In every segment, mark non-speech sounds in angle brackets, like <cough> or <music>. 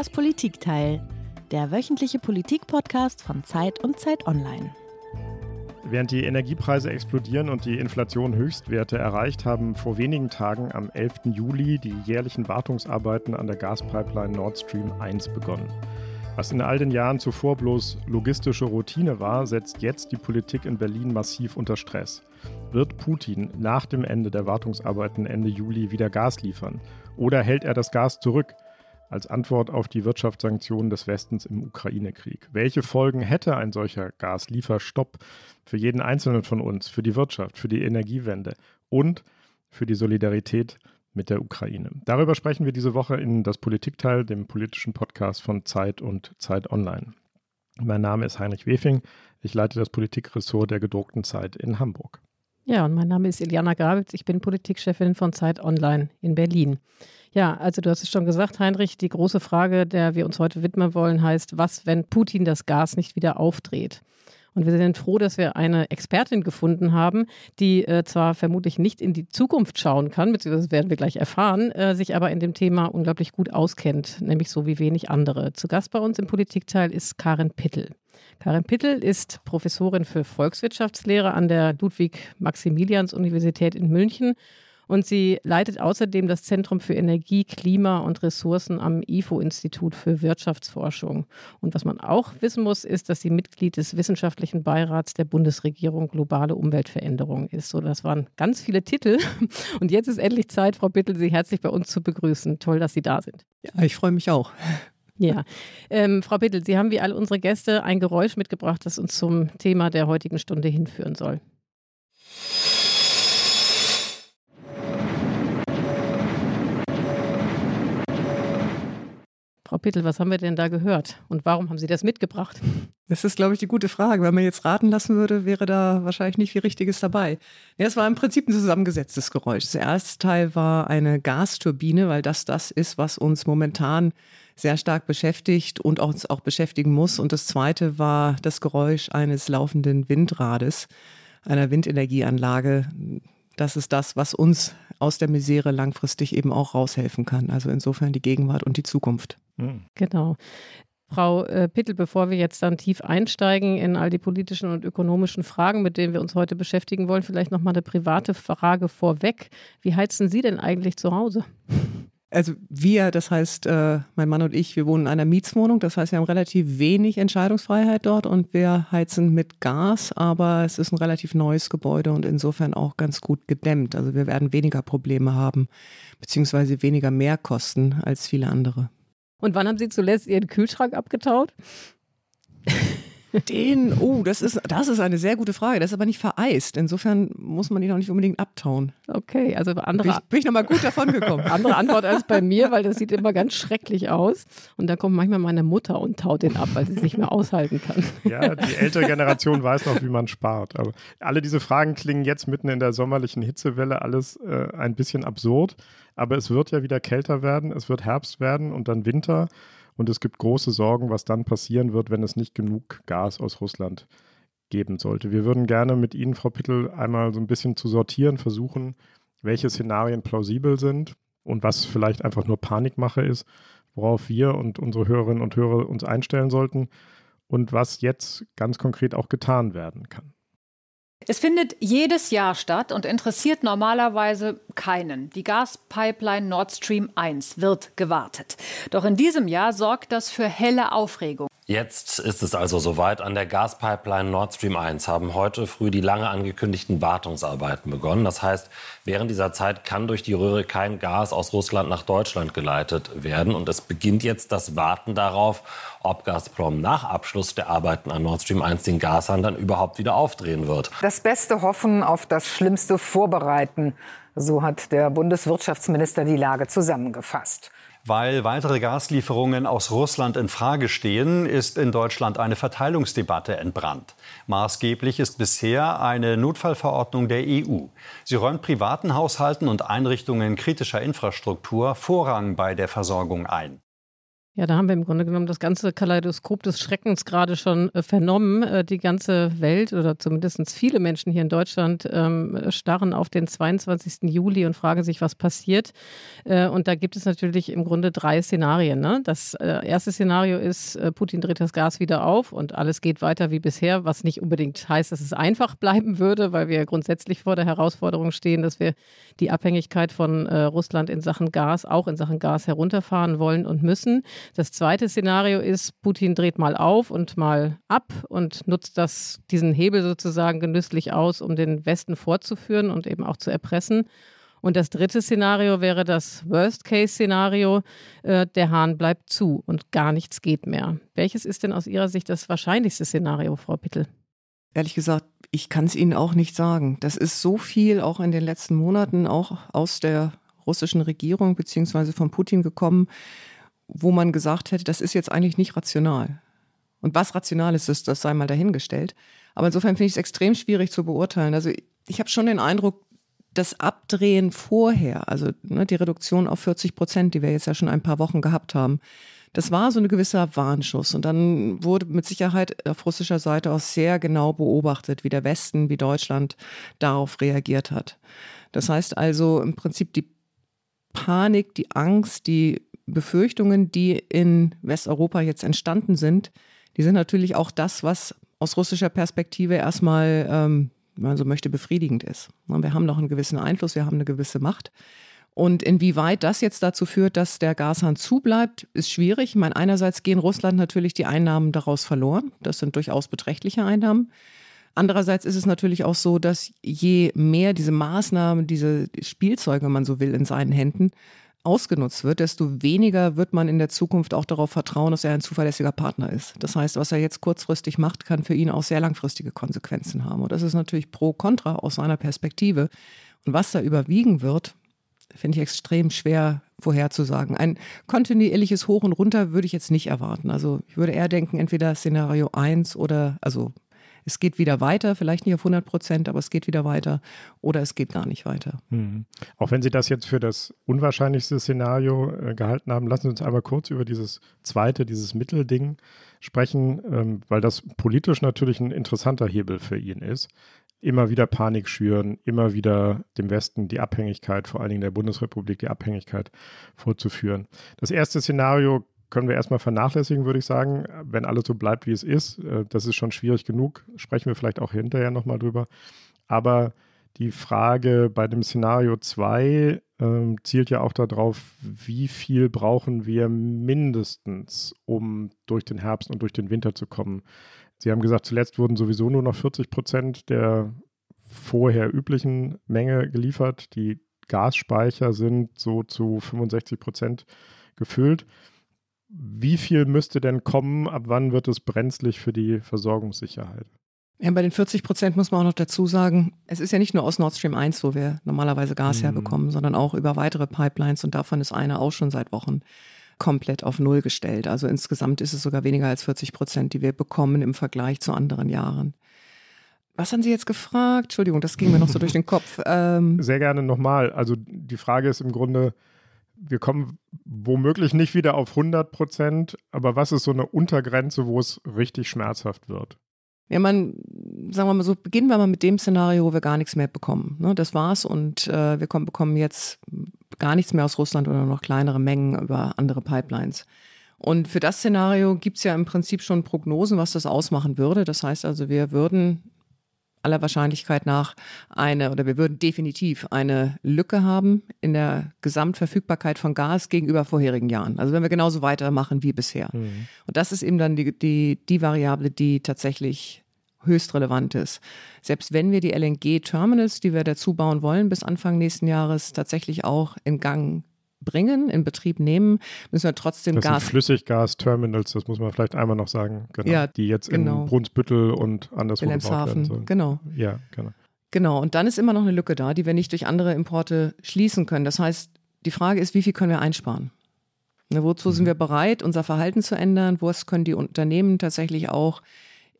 Das Politikteil, der wöchentliche Politik-Podcast von Zeit und Zeit Online. Während die Energiepreise explodieren und die Inflation Höchstwerte erreicht, haben vor wenigen Tagen am 11. Juli die jährlichen Wartungsarbeiten an der Gaspipeline Nord Stream 1 begonnen. Was in all den Jahren zuvor bloß logistische Routine war, setzt jetzt die Politik in Berlin massiv unter Stress. Wird Putin nach dem Ende der Wartungsarbeiten Ende Juli wieder Gas liefern? Oder hält er das Gas zurück als Antwort auf die Wirtschaftssanktionen des Westens im Ukraine-Krieg? Welche Folgen hätte ein solcher Gaslieferstopp für jeden Einzelnen von uns, für die Wirtschaft, für die Energiewende und für die Solidarität mit der Ukraine? Darüber sprechen wir diese Woche in das Politikteil, dem politischen Podcast von Zeit und Zeit Online. Mein Name ist Heinrich Wefing. Ich leite das Politikressort der gedruckten Zeit in Hamburg. Ja, und mein Name ist Iliana Grabitz. Ich bin Politikchefin von Zeit Online in Berlin. Ja, also du hast es schon gesagt, Heinrich, die große Frage, der wir uns heute widmen wollen, heißt, was, wenn Putin das Gas nicht wieder aufdreht? Und wir sind froh, dass wir eine Expertin gefunden haben, die äh, zwar vermutlich nicht in die Zukunft schauen kann, beziehungsweise werden wir gleich erfahren, äh, sich aber in dem Thema unglaublich gut auskennt, nämlich so wie wenig andere. Zu Gast bei uns im Politikteil ist Karin Pittel. Karin Pittel ist Professorin für Volkswirtschaftslehre an der Ludwig-Maximilians-Universität in München und sie leitet außerdem das Zentrum für Energie, Klima und Ressourcen am IFO-Institut für Wirtschaftsforschung. Und was man auch wissen muss, ist, dass sie Mitglied des wissenschaftlichen Beirats der Bundesregierung Globale Umweltveränderung ist. So, das waren ganz viele Titel. Und jetzt ist endlich Zeit, Frau Bittel, Sie herzlich bei uns zu begrüßen. Toll, dass Sie da sind. Ja, ich freue mich auch. Ja, ähm, Frau Bittel, Sie haben wie alle unsere Gäste ein Geräusch mitgebracht, das uns zum Thema der heutigen Stunde hinführen soll. Frau Pittel, was haben wir denn da gehört und warum haben Sie das mitgebracht? Das ist, glaube ich, die gute Frage. Wenn man jetzt raten lassen würde, wäre da wahrscheinlich nicht viel Richtiges dabei. Ja, es war im Prinzip ein zusammengesetztes Geräusch. Das erste Teil war eine Gasturbine, weil das das ist, was uns momentan sehr stark beschäftigt und uns auch beschäftigen muss. Und das zweite war das Geräusch eines laufenden Windrades, einer Windenergieanlage das ist das, was uns aus der Misere langfristig eben auch raushelfen kann. Also insofern die Gegenwart und die Zukunft. Mhm. Genau. Frau äh, Pittel, bevor wir jetzt dann tief einsteigen in all die politischen und ökonomischen Fragen, mit denen wir uns heute beschäftigen wollen, vielleicht noch mal eine private Frage vorweg. Wie heizen Sie denn eigentlich zu Hause? Also wir, das heißt, äh, mein Mann und ich, wir wohnen in einer Mietswohnung. Das heißt, wir haben relativ wenig Entscheidungsfreiheit dort und wir heizen mit Gas, aber es ist ein relativ neues Gebäude und insofern auch ganz gut gedämmt. Also wir werden weniger Probleme haben, beziehungsweise weniger Mehrkosten als viele andere. Und wann haben Sie zuletzt Ihren Kühlschrank abgetaut? <laughs> Den, oh, das ist, das ist eine sehr gute Frage. Das ist aber nicht vereist. Insofern muss man ihn auch nicht unbedingt abtauen. Okay, also andere. Bin ich, bin ich nochmal gut davon gekommen. <laughs> andere Antwort als bei mir, weil das sieht immer ganz schrecklich aus. Und da kommt manchmal meine Mutter und taut den ab, weil sie es nicht mehr aushalten kann. Ja, die ältere Generation weiß noch, wie man spart. Aber alle diese Fragen klingen jetzt mitten in der sommerlichen Hitzewelle alles äh, ein bisschen absurd. Aber es wird ja wieder kälter werden, es wird Herbst werden und dann Winter. Und es gibt große Sorgen, was dann passieren wird, wenn es nicht genug Gas aus Russland geben sollte. Wir würden gerne mit Ihnen, Frau Pittel, einmal so ein bisschen zu sortieren versuchen, welche Szenarien plausibel sind und was vielleicht einfach nur Panikmache ist, worauf wir und unsere Hörerinnen und Hörer uns einstellen sollten und was jetzt ganz konkret auch getan werden kann. Es findet jedes Jahr statt und interessiert normalerweise keinen. Die Gaspipeline Nord Stream 1 wird gewartet. Doch in diesem Jahr sorgt das für helle Aufregung. Jetzt ist es also soweit. An der Gaspipeline Nord Stream 1 haben heute früh die lange angekündigten Wartungsarbeiten begonnen. Das heißt, während dieser Zeit kann durch die Röhre kein Gas aus Russland nach Deutschland geleitet werden. Und es beginnt jetzt das Warten darauf, ob Gazprom nach Abschluss der Arbeiten an Nord Stream 1 den Gashahn dann überhaupt wieder aufdrehen wird. Das Beste hoffen, auf das Schlimmste vorbereiten. So hat der Bundeswirtschaftsminister die Lage zusammengefasst. Weil weitere Gaslieferungen aus Russland in Frage stehen, ist in Deutschland eine Verteilungsdebatte entbrannt. Maßgeblich ist bisher eine Notfallverordnung der EU. Sie räumt privaten Haushalten und Einrichtungen kritischer Infrastruktur Vorrang bei der Versorgung ein. Ja, da haben wir im Grunde genommen das ganze Kaleidoskop des Schreckens gerade schon äh, vernommen. Äh, die ganze Welt oder zumindest viele Menschen hier in Deutschland ähm, starren auf den 22. Juli und fragen sich, was passiert. Äh, und da gibt es natürlich im Grunde drei Szenarien. Ne? Das äh, erste Szenario ist, äh, Putin dreht das Gas wieder auf und alles geht weiter wie bisher, was nicht unbedingt heißt, dass es einfach <laughs> bleiben würde, weil wir grundsätzlich vor der Herausforderung stehen, dass wir die Abhängigkeit von äh, Russland in Sachen Gas, auch in Sachen Gas herunterfahren wollen und müssen. Das zweite Szenario ist, Putin dreht mal auf und mal ab und nutzt das, diesen Hebel sozusagen genüsslich aus, um den Westen vorzuführen und eben auch zu erpressen. Und das dritte Szenario wäre das Worst-Case-Szenario, äh, der Hahn bleibt zu und gar nichts geht mehr. Welches ist denn aus Ihrer Sicht das wahrscheinlichste Szenario, Frau Pittel? Ehrlich gesagt, ich kann es Ihnen auch nicht sagen. Das ist so viel auch in den letzten Monaten auch aus der russischen Regierung beziehungsweise von Putin gekommen, wo man gesagt hätte, das ist jetzt eigentlich nicht rational. Und was rational ist, das, das sei mal dahingestellt. Aber insofern finde ich es extrem schwierig zu beurteilen. Also ich habe schon den Eindruck, das Abdrehen vorher, also ne, die Reduktion auf 40 Prozent, die wir jetzt ja schon ein paar Wochen gehabt haben, das war so ein gewisser Warnschuss. Und dann wurde mit Sicherheit auf russischer Seite auch sehr genau beobachtet, wie der Westen, wie Deutschland darauf reagiert hat. Das heißt also im Prinzip die Panik, die Angst, die Befürchtungen, die in Westeuropa jetzt entstanden sind, die sind natürlich auch das, was aus russischer Perspektive erstmal, ähm, wenn man so möchte, befriedigend ist. Wir haben noch einen gewissen Einfluss, wir haben eine gewisse Macht. Und inwieweit das jetzt dazu führt, dass der Gashahn zubleibt, ist schwierig. Ich meine, einerseits gehen Russland natürlich die Einnahmen daraus verloren. Das sind durchaus beträchtliche Einnahmen. Andererseits ist es natürlich auch so, dass je mehr diese Maßnahmen, diese Spielzeuge, wenn man so will, in seinen Händen ausgenutzt wird, desto weniger wird man in der Zukunft auch darauf vertrauen, dass er ein zuverlässiger Partner ist. Das heißt, was er jetzt kurzfristig macht, kann für ihn auch sehr langfristige Konsequenzen haben. Und das ist natürlich pro kontra aus seiner Perspektive. Und was da überwiegen wird, finde ich extrem schwer vorherzusagen. Ein kontinuierliches Hoch und Runter würde ich jetzt nicht erwarten. Also ich würde eher denken, entweder Szenario 1 oder, also es geht wieder weiter, vielleicht nicht auf 100 Prozent, aber es geht wieder weiter oder es geht gar nicht weiter. Mhm. Auch wenn Sie das jetzt für das unwahrscheinlichste Szenario äh, gehalten haben, lassen Sie uns einmal kurz über dieses zweite, dieses Mittelding sprechen, ähm, weil das politisch natürlich ein interessanter Hebel für ihn ist. Immer wieder Panik schüren, immer wieder dem Westen die Abhängigkeit, vor allen Dingen der Bundesrepublik, die Abhängigkeit vorzuführen. Das erste Szenario können wir erstmal vernachlässigen, würde ich sagen, wenn alles so bleibt, wie es ist. Äh, das ist schon schwierig genug. Sprechen wir vielleicht auch hinterher nochmal drüber. Aber die Frage bei dem Szenario 2 ähm, zielt ja auch darauf, wie viel brauchen wir mindestens, um durch den Herbst und durch den Winter zu kommen. Sie haben gesagt, zuletzt wurden sowieso nur noch 40 Prozent der vorher üblichen Menge geliefert. Die Gasspeicher sind so zu 65 Prozent gefüllt. Wie viel müsste denn kommen? Ab wann wird es brenzlig für die Versorgungssicherheit? Ja, bei den 40 Prozent muss man auch noch dazu sagen, es ist ja nicht nur aus Nord Stream 1, wo wir normalerweise Gas mhm. herbekommen, sondern auch über weitere Pipelines und davon ist eine auch schon seit Wochen komplett auf Null gestellt. Also insgesamt ist es sogar weniger als 40 Prozent, die wir bekommen im Vergleich zu anderen Jahren. Was haben Sie jetzt gefragt? Entschuldigung, das ging mir noch so durch den Kopf. <laughs> Ähm, Sehr gerne nochmal. Also die Frage ist im Grunde, wir kommen womöglich nicht wieder auf 100 Prozent, aber was ist so eine Untergrenze, wo es richtig schmerzhaft wird? Ja, man, sagen wir mal so, beginnen wir mal mit dem Szenario, wo wir gar nichts mehr bekommen. Ne, das war's und äh, wir kommen, bekommen jetzt gar nichts mehr aus Russland oder noch kleinere Mengen über andere Pipelines. Und für das Szenario gibt es ja im Prinzip schon Prognosen, was das ausmachen würde. Das heißt also, wir würden aller Wahrscheinlichkeit nach eine, oder wir würden definitiv eine Lücke haben in der Gesamtverfügbarkeit von Gas gegenüber vorherigen Jahren. Also wenn wir genauso weitermachen wie bisher. Mhm. Und das ist eben dann die, die, die Variable, die tatsächlich höchst relevant ist. Selbst wenn wir die LNG-Terminals, die wir dazu bauen wollen, bis Anfang nächsten Jahres tatsächlich auch in Gang bringen, in Betrieb nehmen, müssen wir trotzdem das Gas. Sind Flüssiggas-Terminals, das muss man vielleicht einmal noch sagen, genau, ja, die jetzt genau. in Brunsbüttel und anderswo gebaut werden sollen. Genau. Ja, genau. Genau, und dann ist immer noch eine Lücke da, die wir nicht durch andere Importe schließen können. Das heißt, die Frage ist, wie viel können wir einsparen? Ne, wozu mhm. sind wir bereit, unser Verhalten zu ändern? Was können die Unternehmen tatsächlich auch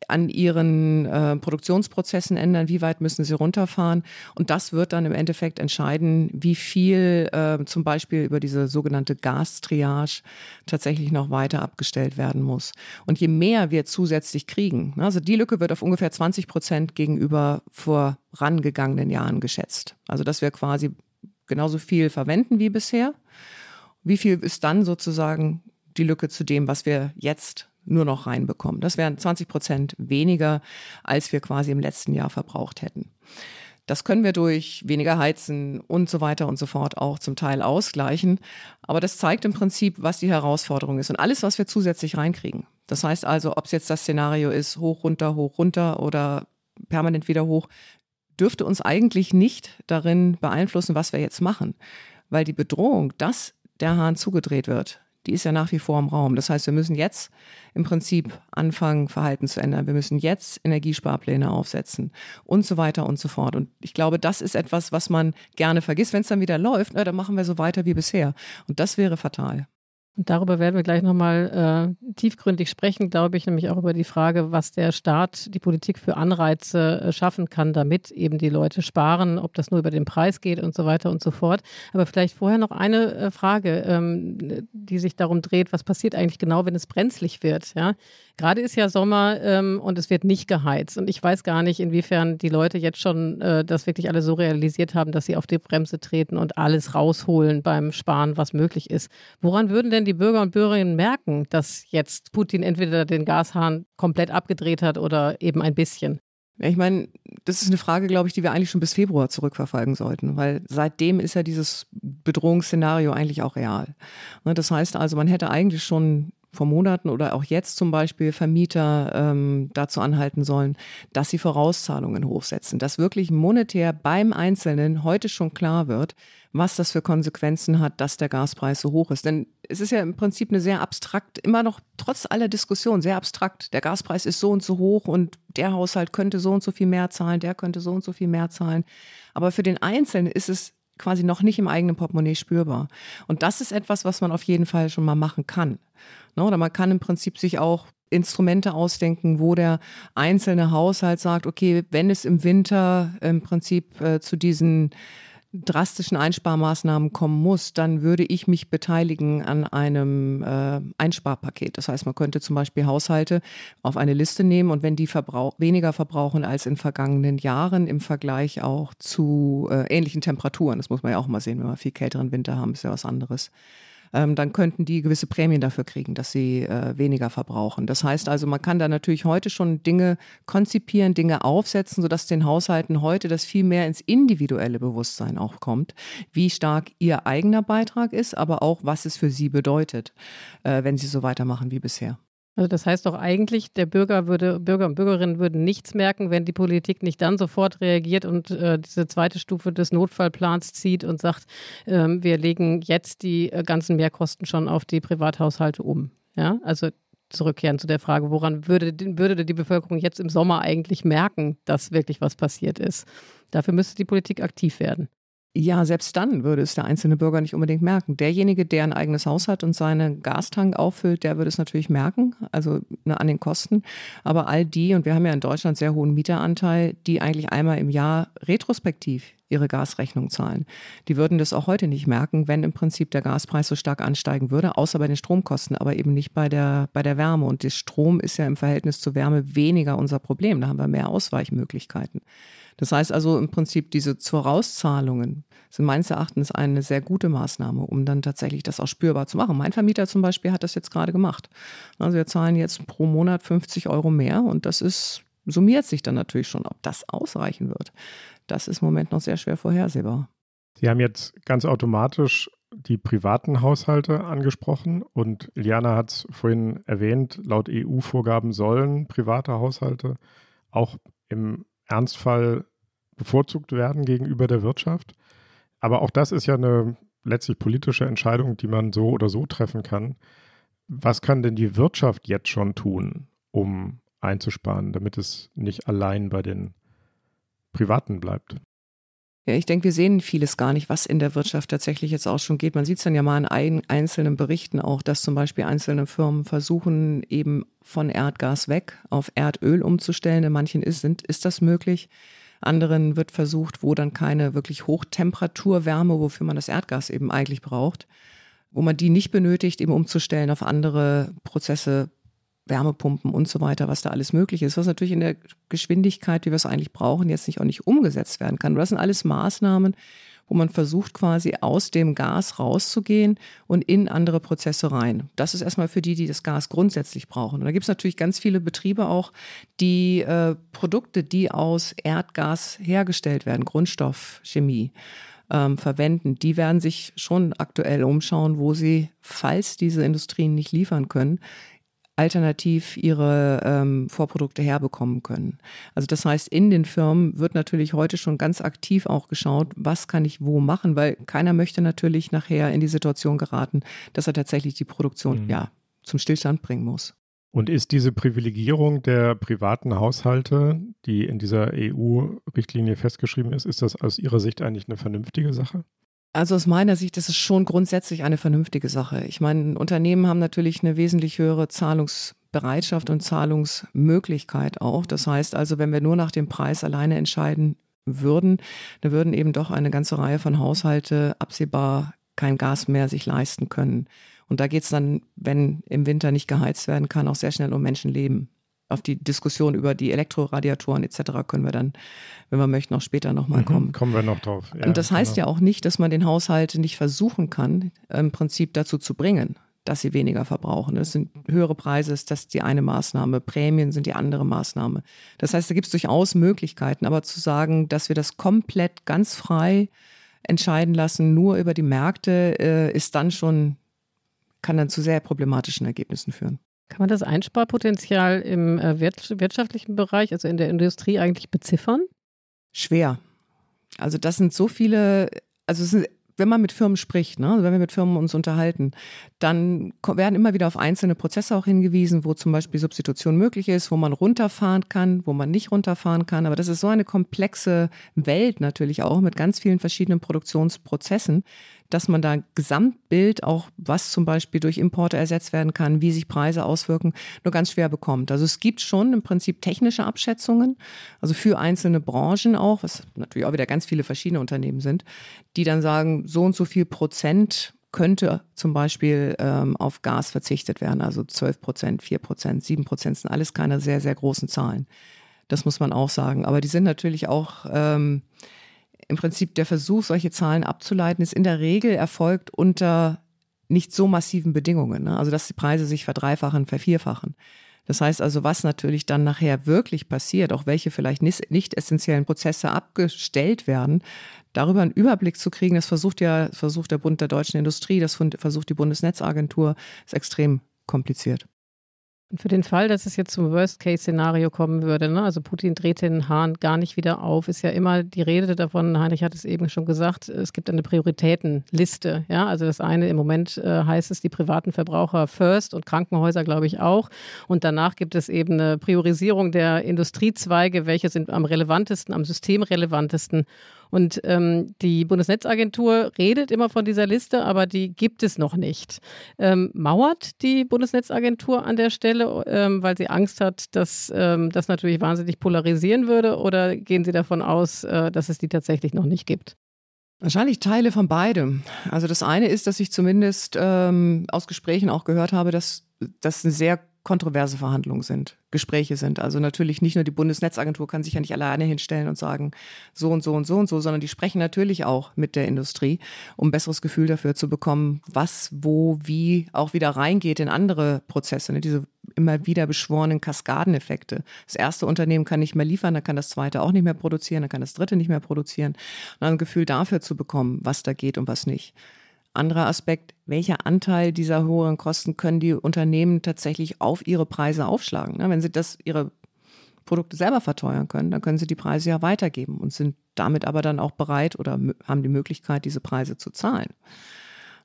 an ihren äh, Produktionsprozessen ändern, wie weit müssen sie runterfahren. Und das wird dann im Endeffekt entscheiden, wie viel äh, zum Beispiel über diese sogenannte Gastriage tatsächlich noch weiter abgestellt werden muss. Und je mehr wir zusätzlich kriegen, also die Lücke wird auf ungefähr 20 Prozent gegenüber vorangegangenen Jahren geschätzt. Also dass wir quasi genauso viel verwenden wie bisher. Wie viel ist dann sozusagen die Lücke zu dem, was wir jetzt nur noch reinbekommen. Das wären 20 Prozent weniger, als wir quasi im letzten Jahr verbraucht hätten. Das können wir durch weniger Heizen und so weiter und so fort auch zum Teil ausgleichen. Aber das zeigt im Prinzip, was die Herausforderung ist und alles, was wir zusätzlich reinkriegen. Das heißt also, ob es jetzt das Szenario ist, hoch, runter, hoch, runter oder permanent wieder hoch, dürfte uns eigentlich nicht darin beeinflussen, was wir jetzt machen. Weil die Bedrohung, dass der Hahn zugedreht wird, die ist ja nach wie vor im Raum. Das heißt, wir müssen jetzt im Prinzip anfangen, Verhalten zu ändern. Wir müssen jetzt Energiesparpläne aufsetzen und so weiter und so fort. Und ich glaube, das ist etwas, was man gerne vergisst. Wenn es dann wieder läuft, na, dann machen wir so weiter wie bisher. Und das wäre fatal. Und darüber werden wir gleich nochmal äh, tiefgründig sprechen, glaube ich, nämlich auch über die Frage, was der Staat, die Politik für Anreize äh, schaffen kann, damit eben die Leute sparen, ob das nur über den Preis geht und so weiter und so fort. Aber vielleicht vorher noch eine äh, Frage, ähm, die sich darum dreht, was passiert eigentlich genau, wenn es brenzlig wird? Ja? Gerade ist ja Sommer ähm, und es wird nicht geheizt. Und ich weiß gar nicht, inwiefern die Leute jetzt schon äh, das wirklich alle so realisiert haben, dass sie auf die Bremse treten und alles rausholen beim Sparen, was möglich ist. Woran würden denn die Bürger und Bürgerinnen merken, dass jetzt Putin entweder den Gashahn komplett abgedreht hat oder eben ein bisschen? Ich meine, das ist eine Frage, glaube ich, die wir eigentlich schon bis Februar zurückverfolgen sollten, weil seitdem ist ja dieses Bedrohungsszenario eigentlich auch real. Ne, das heißt also, man hätte eigentlich schon vor Monaten oder auch jetzt zum Beispiel Vermieter ähm, dazu anhalten sollen, dass sie Vorauszahlungen hochsetzen, dass wirklich monetär beim Einzelnen heute schon klar wird, was das für Konsequenzen hat, dass der Gaspreis so hoch ist. Denn es ist ja im Prinzip eine sehr abstrakt, immer noch trotz aller Diskussion, sehr abstrakt. Der Gaspreis ist so und so hoch und der Haushalt könnte so und so viel mehr zahlen, der könnte so und so viel mehr zahlen. Aber für den Einzelnen ist es quasi noch nicht im eigenen Portemonnaie spürbar. Und das ist etwas, was man auf jeden Fall schon mal machen kann. Ne, oder man kann im Prinzip sich auch Instrumente ausdenken, wo der einzelne Haushalt sagt, okay, wenn es im Winter im Prinzip äh, zu diesen drastischen Einsparmaßnahmen kommen muss, dann würde ich mich beteiligen an einem äh, Einsparpaket. Das heißt, man könnte zum Beispiel Haushalte auf eine Liste nehmen und wenn die verbrauch weniger verbrauchen als in vergangenen Jahren im Vergleich auch zu äh, ähnlichen Temperaturen, das muss man ja auch mal sehen, wenn wir viel kälteren Winter haben, ist ja was anderes ähm, dann könnten die gewisse Prämien dafür kriegen, dass sie äh, weniger verbrauchen. Das heißt also, man kann da natürlich heute schon Dinge konzipieren, Dinge aufsetzen, sodass den Haushalten heute das viel mehr ins individuelle Bewusstsein auch kommt, wie stark ihr eigener Beitrag ist, aber auch, was es für sie bedeutet, äh, wenn sie so weitermachen wie bisher. Also das heißt doch eigentlich, der Bürger würde, Bürger und Bürgerinnen würden nichts merken, wenn die Politik nicht dann sofort reagiert und äh, diese zweite Stufe des Notfallplans zieht und sagt, äh, wir legen jetzt die äh, ganzen Mehrkosten schon auf die Privathaushalte um. Ja, also zurückkehren zu der Frage, woran würde, würde die Bevölkerung jetzt im Sommer eigentlich merken, dass wirklich was passiert ist? Dafür müsste die Politik aktiv werden. Ja, selbst dann würde es der einzelne Bürger nicht unbedingt merken. Derjenige, der ein eigenes Haus hat und seinen Gastank auffüllt, der würde es natürlich merken, also ne, an den Kosten. Aber all die, und wir haben ja in Deutschland sehr hohen Mieteranteil, die eigentlich einmal im Jahr retrospektiv ihre Gasrechnung zahlen. Die würden das auch heute nicht merken, wenn im Prinzip der Gaspreis so stark ansteigen würde, außer bei den Stromkosten, aber eben nicht bei der, bei der Wärme. Und der Strom ist ja im Verhältnis zur Wärme weniger unser Problem. Da haben wir mehr Ausweichmöglichkeiten. Das heißt also im Prinzip diese Vorauszahlungen sind meines Erachtens eine sehr gute Maßnahme, um dann tatsächlich das auch spürbar zu machen. Mein Vermieter zum Beispiel hat das jetzt gerade gemacht. Also wir zahlen jetzt pro Monat 50 Euro mehr und das ist summiert sich dann natürlich schon. Ob das ausreichen wird, das ist im Moment noch sehr schwer vorhersehbar. Sie haben jetzt ganz automatisch die privaten Haushalte angesprochen und Liana hat es vorhin erwähnt, laut EU-Vorgaben sollen private Haushalte auch im Ernstfall bevorzugt werden gegenüber der Wirtschaft. Aber auch das ist ja eine letztlich politische Entscheidung, die man so oder so treffen kann. Was kann denn die Wirtschaft jetzt schon tun, um einzusparen, damit es nicht allein bei den Privaten bleibt? Ja, ich denke, wir sehen vieles gar nicht, was in der Wirtschaft tatsächlich jetzt auch schon geht. Man sieht es dann ja mal in ein, einzelnen Berichten auch, dass zum Beispiel einzelne Firmen versuchen, eben von Erdgas weg auf Erdöl umzustellen. In manchen ist, sind, ist das möglich. Anderen wird versucht, wo dann keine wirklich Hochtemperaturwärme, wofür man das Erdgas eben eigentlich braucht, wo man die nicht benötigt, eben umzustellen auf andere Prozesse, Wärmepumpen und so weiter, was da alles möglich ist, was natürlich in der Geschwindigkeit, wie wir es eigentlich brauchen, jetzt nicht auch nicht umgesetzt werden kann. Das sind alles Maßnahmen, wo man versucht quasi aus dem Gas rauszugehen und in andere Prozesse rein. Das ist erstmal für die, die das Gas grundsätzlich brauchen. Und da gibt es natürlich ganz viele Betriebe auch, die äh, Produkte, die aus Erdgas hergestellt werden, Grundstoff, Chemie, ähm, verwenden, die werden sich schon aktuell umschauen, wo sie, falls diese Industrien nicht liefern können, alternativ ihre ähm, Vorprodukte herbekommen können. Also das heißt, in den Firmen wird natürlich heute schon ganz aktiv auch geschaut, was kann ich wo machen, weil keiner möchte natürlich nachher in die Situation geraten, dass er tatsächlich die Produktion mhm. ja zum Stillstand bringen muss. Und ist diese Privilegierung der privaten Haushalte, die in dieser EU-Richtlinie festgeschrieben ist, ist das aus Ihrer Sicht eigentlich eine vernünftige Sache? Also aus meiner Sicht ist es schon grundsätzlich eine vernünftige Sache. Ich meine, Unternehmen haben natürlich eine wesentlich höhere Zahlungsbereitschaft und Zahlungsmöglichkeit auch. Das heißt also, wenn wir nur nach dem Preis alleine entscheiden würden, dann würden eben doch eine ganze Reihe von Haushalte absehbar kein Gas mehr sich leisten können. Und da geht es dann, wenn im Winter nicht geheizt werden kann, auch sehr schnell um Menschenleben auf die Diskussion über die Elektroradiatoren etc. können wir dann, wenn wir möchten, auch später nochmal mhm, kommen. Kommen wir noch drauf. Ja, und das heißt genau. ja auch nicht, dass man den Haushalt nicht versuchen kann, im Prinzip dazu zu bringen, dass sie weniger verbrauchen. Das sind höhere Preise, ist das die eine Maßnahme, Prämien sind die andere Maßnahme. Das heißt, da gibt es durchaus Möglichkeiten, aber zu sagen, dass wir das komplett ganz frei entscheiden lassen, nur über die Märkte, äh, ist dann schon, kann dann zu sehr problematischen Ergebnissen führen. Kann man das Einsparpotenzial im äh, wirtschaftlichen Bereich, also in der Industrie, eigentlich beziffern? Schwer. Also das sind so viele, also sind wenn man mit Firmen spricht, ne, wenn wir mit Firmen uns unterhalten, dann werden immer wieder auf einzelne Prozesse auch hingewiesen, wo zum Beispiel Substitution möglich ist, wo man runterfahren kann, wo man nicht runterfahren kann. Aber das ist so eine komplexe Welt natürlich auch mit ganz vielen verschiedenen Produktionsprozessen, dass man da Gesamtbild auch, was zum Beispiel durch Importe ersetzt werden kann, wie sich Preise auswirken, nur ganz schwer bekommt. Also es gibt schon im Prinzip technische Abschätzungen, also für einzelne Branchen auch, was natürlich auch wieder ganz viele verschiedene Unternehmen sind, die dann sagen, so und so viel Prozent könnte zum Beispiel ähm, auf Gas verzichtet werden. Also 12 Prozent, 4 Prozent, 7 Prozent sind alles keine sehr, sehr großen Zahlen. Das muss man auch sagen. Aber die sind natürlich auch ähm, im Prinzip der Versuch, solche Zahlen abzuleiten, ist in der Regel erfolgt unter nicht so massiven Bedingungen. Ne? Also dass die Preise sich verdreifachen, vervierfachen. Das heißt also, was natürlich dann nachher wirklich passiert, auch welche vielleicht nicht essentiellen Prozesse abgestellt werden, darüber einen Überblick zu kriegen, das versucht ja, versucht der Bund der deutschen Industrie, das versucht die Bundesnetzagentur, ist extrem kompliziert. Und für den Fall, dass es jetzt zum Worst-Case-Szenario kommen würde, ne? also Putin dreht den Hahn gar nicht wieder auf, ist ja immer die Rede davon, Heinrich hat es eben schon gesagt, es gibt eine Prioritätenliste. Ja? Also das eine im Moment äh, heißt es die privaten Verbraucher first und Krankenhäuser, glaube ich, auch. Und danach gibt es eben eine Priorisierung der Industriezweige, welche sind am relevantesten, am systemrelevantesten. Und ähm, die Bundesnetzagentur redet immer von dieser Liste, aber die gibt es noch nicht. Ähm, mauert die Bundesnetzagentur an der Stelle, ähm, weil sie Angst hat, dass ähm, das natürlich wahnsinnig polarisieren würde? Oder gehen Sie davon aus, äh, dass es die tatsächlich noch nicht gibt? Wahrscheinlich Teile von beidem. Also das eine ist, dass ich zumindest ähm, aus Gesprächen auch gehört habe, dass das eine sehr kontroverse Verhandlungen sind, Gespräche sind. Also natürlich nicht nur die Bundesnetzagentur kann sich ja nicht alleine hinstellen und sagen, so und so und so und so, sondern die sprechen natürlich auch mit der Industrie, um ein besseres Gefühl dafür zu bekommen, was, wo, wie auch wieder reingeht in andere Prozesse, ne? diese immer wieder beschworenen Kaskadeneffekte. Das erste Unternehmen kann nicht mehr liefern, dann kann das zweite auch nicht mehr produzieren, dann kann das dritte nicht mehr produzieren. Und ein Gefühl dafür zu bekommen, was da geht und was nicht. Anderer Aspekt, welcher Anteil dieser höheren Kosten können die Unternehmen tatsächlich auf ihre Preise aufschlagen? Ne, wenn sie das, ihre Produkte selber verteuern können, dann können sie die Preise ja weitergeben und sind damit aber dann auch bereit oder haben die Möglichkeit, diese Preise zu zahlen.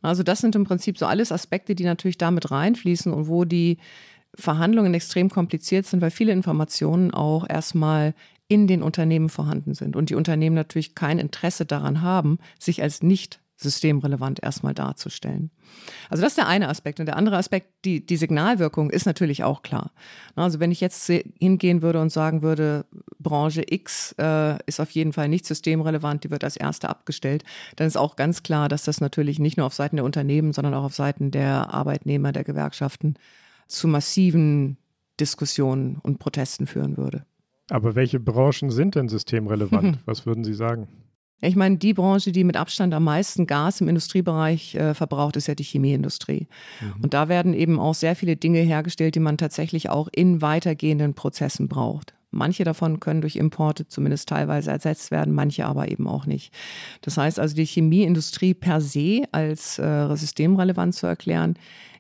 Also das sind im Prinzip so alles Aspekte, die natürlich damit reinfließen und wo die Verhandlungen extrem kompliziert sind, weil viele Informationen auch erstmal in den Unternehmen vorhanden sind und die Unternehmen natürlich kein Interesse daran haben, sich als nicht systemrelevant erstmal darzustellen. Also das ist der eine Aspekt. Und der andere Aspekt, die, die Signalwirkung ist natürlich auch klar. Also wenn ich jetzt hingehen würde und sagen würde, Branche X äh, ist auf jeden Fall nicht systemrelevant, die wird als erste abgestellt, dann ist auch ganz klar, dass das natürlich nicht nur auf Seiten der Unternehmen, sondern auch auf Seiten der Arbeitnehmer, der Gewerkschaften zu massiven Diskussionen und Protesten führen würde. Aber welche Branchen sind denn systemrelevant? <laughs> Was würden Sie sagen? Ich meine, die Branche, die mit Abstand am meisten Gas im Industriebereich äh, verbraucht, ist ja die Chemieindustrie. Mhm. Und da werden eben auch sehr viele Dinge hergestellt, die man tatsächlich auch in weitergehenden Prozessen braucht. Manche davon können durch Importe zumindest teilweise ersetzt werden, manche aber eben auch nicht. Das heißt also, die Chemieindustrie per se als äh, systemrelevant zu erklären,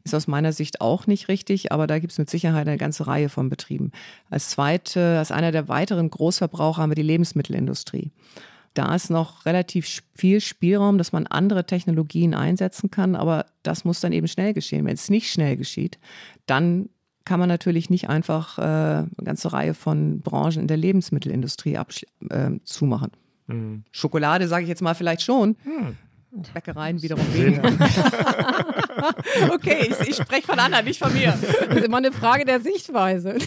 ist aus meiner Sicht auch nicht richtig, aber da gibt es mit Sicherheit eine ganze Reihe von Betrieben. Als zweite, als einer der weiteren Großverbraucher haben wir die Lebensmittelindustrie da ist noch relativ viel Spielraum, dass man andere Technologien einsetzen kann, aber das muss dann eben schnell geschehen. Wenn es nicht schnell geschieht, dann kann man natürlich nicht einfach äh, eine ganze Reihe von Branchen in der Lebensmittelindustrie äh, zumachen. Mhm. Schokolade sage ich jetzt mal vielleicht schon. Mhm. Bäckereien wiederum weniger. <laughs> okay, ich, ich spreche von anderen, nicht von mir. Das ist immer eine Frage der Sichtweise. <laughs>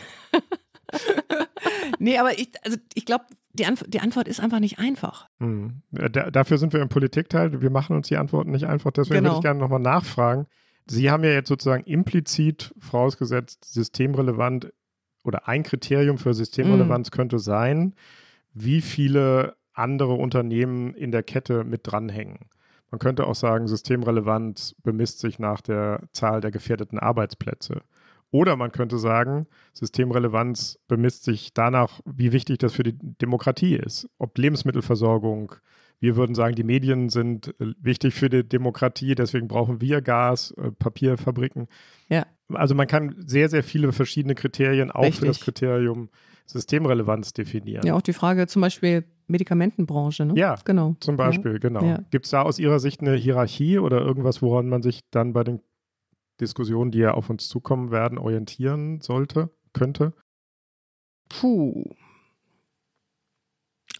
nee, aber ich, also ich glaube, die, Antw die, Antwort ist einfach nicht einfach. Hm. Da, dafür sind wir im Politikteil. Wir machen uns die Antworten nicht einfach. Deswegen genau. würde ich gerne nochmal nachfragen. Sie haben ja jetzt sozusagen implizit vorausgesetzt, systemrelevant oder ein Kriterium für Systemrelevanz mhm. könnte sein, wie viele andere Unternehmen in der Kette mit dranhängen. Man könnte auch sagen, Systemrelevanz bemisst sich nach der Zahl der gefährdeten Arbeitsplätze. Oder man könnte sagen, Systemrelevanz bemisst sich danach, wie wichtig das für die Demokratie ist. Ob Lebensmittelversorgung, wir würden sagen, die Medien sind äh, wichtig für die Demokratie, deswegen brauchen wir Gas, äh, Papierfabriken. Ja. Also man kann sehr, sehr viele verschiedene Kriterien auch Richtig. für das Kriterium Systemrelevanz definieren. Ja, auch die Frage zum Beispiel Medikamentenbranche, ne? Ja, genau. Zum Beispiel, ja. genau. Ja. Gibt es da aus Ihrer Sicht eine Hierarchie oder irgendwas, woran man sich dann bei den Diskussionen, die ja auf uns zukommen werden, orientieren sollte, könnte? Puh.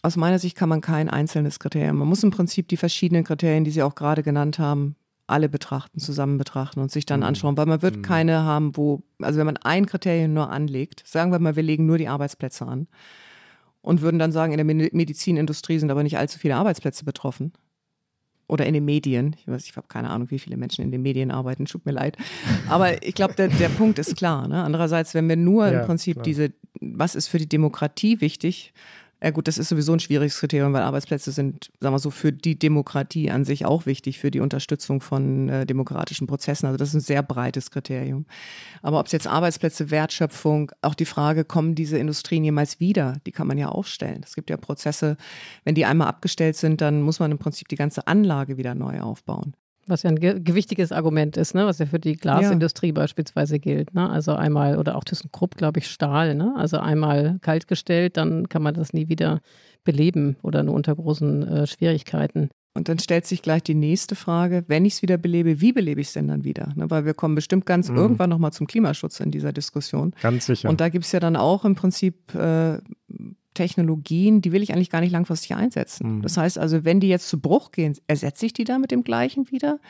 Aus meiner Sicht kann man kein einzelnes Kriterium. Man muss im Prinzip die verschiedenen Kriterien, die Sie auch gerade genannt haben, alle betrachten, zusammen betrachten und sich dann mhm. anschauen, weil man wird mhm. keine haben, wo, also wenn man ein Kriterium nur anlegt, sagen wir mal, wir legen nur die Arbeitsplätze an und würden dann sagen, in der Medizinindustrie sind aber nicht allzu viele Arbeitsplätze betroffen, oder in den Medien. Ich weiß, ich habe keine Ahnung, wie viele Menschen in den Medien arbeiten, tut mir leid. Aber ich glaube, der, der Punkt ist klar. Ne? Andererseits, wenn wir nur ja, im Prinzip klar. diese, was ist für die Demokratie wichtig, ja gut, das ist sowieso ein schwieriges Kriterium, weil Arbeitsplätze sind, sagen wir so, für die Demokratie an sich auch wichtig, für die Unterstützung von äh, demokratischen Prozessen. Also das ist ein sehr breites Kriterium. Aber ob es jetzt Arbeitsplätze, Wertschöpfung, auch die Frage, kommen diese Industrien jemals wieder, die kann man ja auch stellen. Es gibt ja Prozesse, wenn die einmal abgestellt sind, dann muss man im Prinzip die ganze Anlage wieder neu aufbauen. Was ja ein gewichtiges Argument ist, ne? was ja für die Glasindustrie ja. beispielsweise gilt. Ne? Also einmal, oder auch ThyssenKrupp, glaube ich, Stahl. Ne? Also einmal kaltgestellt, dann kann man das nie wieder beleben oder nur unter großen äh, Schwierigkeiten. Und dann stellt sich gleich die nächste Frage, wenn ich es wieder belebe, wie belebe ich es denn dann wieder? Ne, weil wir kommen bestimmt ganz mhm. irgendwann nochmal zum Klimaschutz in dieser Diskussion. Ganz sicher. Und da gibt es ja dann auch im Prinzip äh, Technologien, die will ich eigentlich gar nicht langfristig einsetzen. Mhm. Das heißt also, wenn die jetzt zu Bruch gehen, ersetze ich die da mit dem gleichen wieder?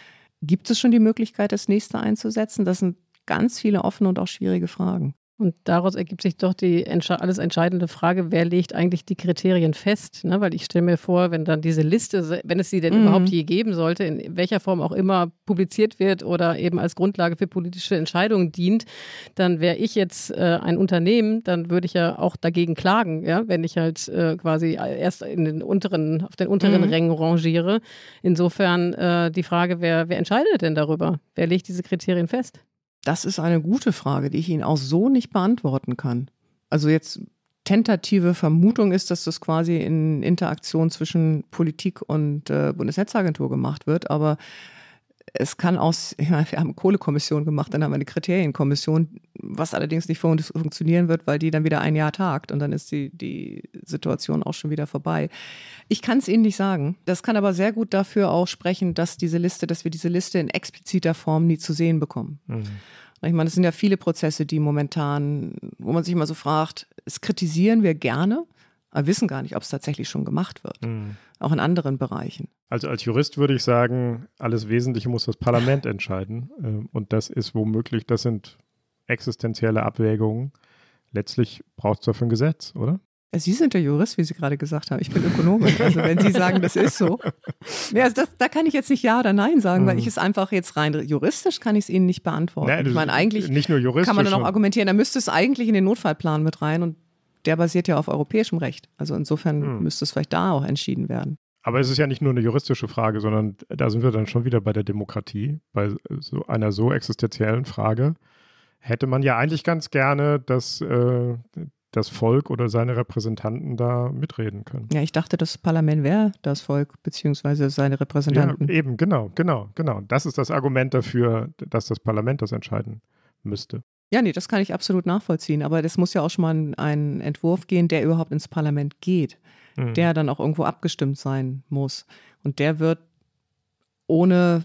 Gibt es schon die Möglichkeit, das nächste einzusetzen? Das sind ganz viele offene und auch schwierige Fragen. Und daraus ergibt sich doch die alles entscheidende Frage, wer legt eigentlich die Kriterien fest? Ne? Weil ich stelle mir vor, wenn dann diese Liste, wenn es sie denn mhm. überhaupt je geben sollte, in welcher Form auch immer publiziert wird oder eben als Grundlage für politische Entscheidungen dient, dann wäre ich jetzt äh, ein Unternehmen, dann würde ich ja auch dagegen klagen, ja? wenn ich halt äh, quasi erst in den unteren, auf den unteren mhm. Rängen rangiere. Insofern äh, die Frage, wer, wer entscheidet denn darüber? Wer legt diese Kriterien fest? Das ist eine gute Frage, die ich Ihnen auch so nicht beantworten kann. Also jetzt tentative Vermutung ist, dass das quasi in Interaktion zwischen Politik und äh, Bundesnetzagentur gemacht wird, aber es kann aus, ich meine, wir haben eine Kohlekommission gemacht, dann haben wir eine Kriterienkommission, was allerdings nicht funktionieren wird, weil die dann wieder ein Jahr tagt und dann ist die, die Situation auch schon wieder vorbei. Ich kann es Ihnen nicht sagen. Das kann aber sehr gut dafür auch sprechen, dass diese Liste, dass wir diese Liste in expliziter Form nie zu sehen bekommen. Mhm. Ich meine, es sind ja viele Prozesse, die momentan, wo man sich immer so fragt, es kritisieren wir gerne, aber wissen gar nicht, ob es tatsächlich schon gemacht wird. Mhm. Auch in anderen Bereichen. Also als Jurist würde ich sagen, alles Wesentliche muss das Parlament <laughs> entscheiden. Ähm, und das ist womöglich, das sind existenzielle Abwägungen. Letztlich braucht es dafür ein Gesetz, oder? Sie sind der Jurist, wie Sie gerade gesagt haben. Ich bin Ökonomin. Also wenn Sie sagen, das ist so. <laughs> Ja, also das, da kann ich jetzt nicht Ja oder Nein sagen, weil mhm. ich es einfach jetzt rein juristisch kann ich es Ihnen nicht beantworten. Nein, ich meine, eigentlich nicht nur juristisch kann man dann auch argumentieren, da müsste es eigentlich in den Notfallplan mit rein und der basiert ja auf europäischem Recht. Also insofern hm. müsste es vielleicht da auch entschieden werden. Aber es ist ja nicht nur eine juristische Frage, sondern da sind wir dann schon wieder bei der Demokratie, bei so einer so existenziellen Frage. Hätte man ja eigentlich ganz gerne, dass äh, das Volk oder seine Repräsentanten da mitreden können. Ja, ich dachte, das Parlament wäre das Volk beziehungsweise seine Repräsentanten. Ja, eben, genau, genau, genau. Das ist das Argument dafür, dass das Parlament das entscheiden müsste. Ja, nee, das kann ich absolut nachvollziehen. Aber das muss ja auch schon mal ein Entwurf gehen, der überhaupt ins Parlament geht, mhm. der dann auch irgendwo abgestimmt sein muss. Und der wird ohne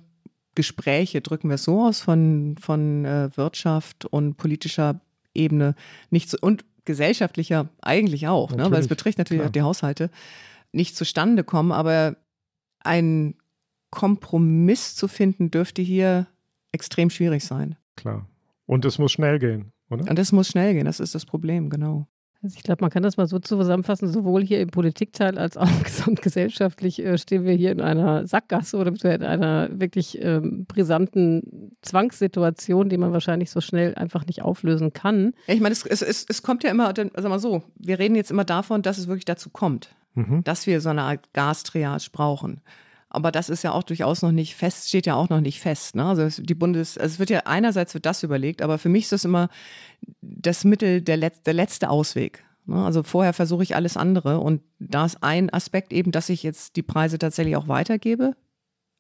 Gespräche, drücken wir es so aus, von, von äh, Wirtschaft und politischer Ebene nicht so, und gesellschaftlicher eigentlich auch, ne, weil es betrifft natürlich klar. auch die Haushalte, nicht zustande kommen. Aber ein Kompromiss zu finden, dürfte hier extrem schwierig sein. Klar. Und es muss schnell gehen, oder? Und es muss schnell gehen, das ist das Problem, genau. Also ich glaube, man kann das mal so zusammenfassen, sowohl hier im Politikteil als auch <laughs> gesamtgesellschaftlich äh, stehen wir hier in einer Sackgasse oder in einer wirklich ähm, brisanten Zwangssituation, die man wahrscheinlich so schnell einfach nicht auflösen kann. Ich meine, es, es, es, es kommt ja immer, also mal so, wir reden jetzt immer davon, dass es wirklich dazu kommt, mhm. dass wir so eine Art Gastriage brauchen. Aber das ist ja auch durchaus noch nicht fest, steht ja auch noch nicht fest. Ne? Also die Bundes, also es wird ja einerseits wird das überlegt, aber für mich ist das immer das Mittel, der, Letz-, der letzte Ausweg. Ne? Also vorher versuche ich alles andere und da ist ein Aspekt eben, dass ich jetzt die Preise tatsächlich auch weitergebe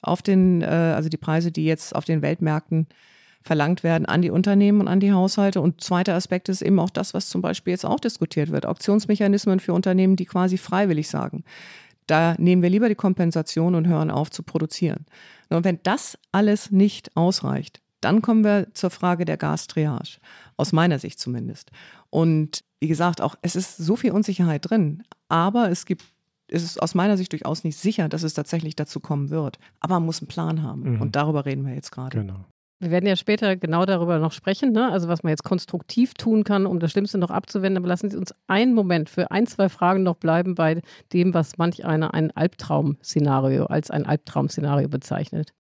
auf den, äh, also die Preise, die jetzt auf den Weltmärkten verlangt werden an die Unternehmen und an die Haushalte. Und zweiter Aspekt ist eben auch das, was zum Beispiel jetzt auch diskutiert wird. Auktionsmechanismen für Unternehmen, die quasi freiwillig sagen, da nehmen wir lieber die Kompensation und hören auf zu produzieren. Und wenn das alles nicht ausreicht, dann kommen wir zur Frage der Gastriage, aus meiner Sicht zumindest. Und wie gesagt, auch es ist so viel Unsicherheit drin, aber es gibt es ist aus meiner Sicht durchaus nicht sicher, dass es tatsächlich dazu kommen wird. Aber man muss einen Plan haben. Mhm. Und darüber reden wir jetzt gerade. Genau. Wir werden ja später genau darüber noch sprechen, ne? also was man jetzt konstruktiv tun kann, um das Schlimmste noch abzuwenden. Aber lassen Sie uns einen Moment für ein, zwei Fragen noch bleiben bei dem, was manch einer ein Albtraum-Szenario als ein Albtraum-Szenario bezeichnet.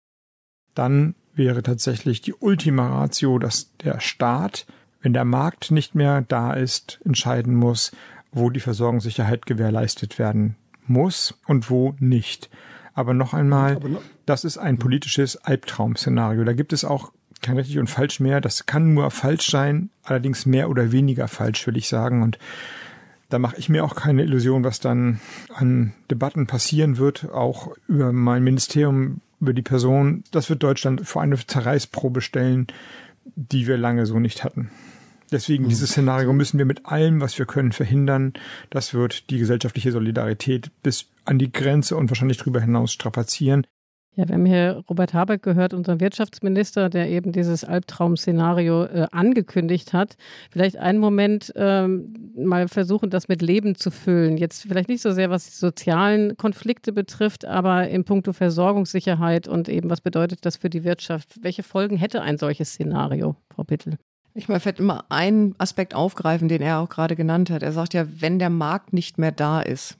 Dann wäre tatsächlich die Ultima Ratio, dass der Staat, wenn der Markt nicht mehr da ist, entscheiden muss, wo die Versorgungssicherheit gewährleistet werden muss und wo nicht. Aber noch einmal, das ist ein politisches Albtraum-Szenario. Da gibt es auch kein richtig und falsch mehr. Das kann nur falsch sein, allerdings mehr oder weniger falsch, will ich sagen. Und da mache ich mir auch keine Illusion, was dann an Debatten passieren wird, auch über mein Ministerium, über die Person. Das wird Deutschland vor eine Zerreißprobe stellen, die wir lange so nicht hatten. Deswegen dieses Szenario müssen wir mit allem, was wir können, verhindern. Das wird die gesellschaftliche Solidarität bis an die Grenze und wahrscheinlich darüber hinaus strapazieren. Ja, wir haben hier Robert Habeck gehört, unseren Wirtschaftsminister, der eben dieses Albtraum-Szenario äh, angekündigt hat. Vielleicht einen Moment ähm, mal versuchen, das mit Leben zu füllen. Jetzt vielleicht nicht so sehr, was die sozialen Konflikte betrifft, aber in puncto Versorgungssicherheit und eben, was bedeutet das für die Wirtschaft? Welche Folgen hätte ein solches Szenario, Frau Bittel? Ich mal vielleicht immer einen Aspekt aufgreifen, den er auch gerade genannt hat. Er sagt ja, wenn der Markt nicht mehr da ist.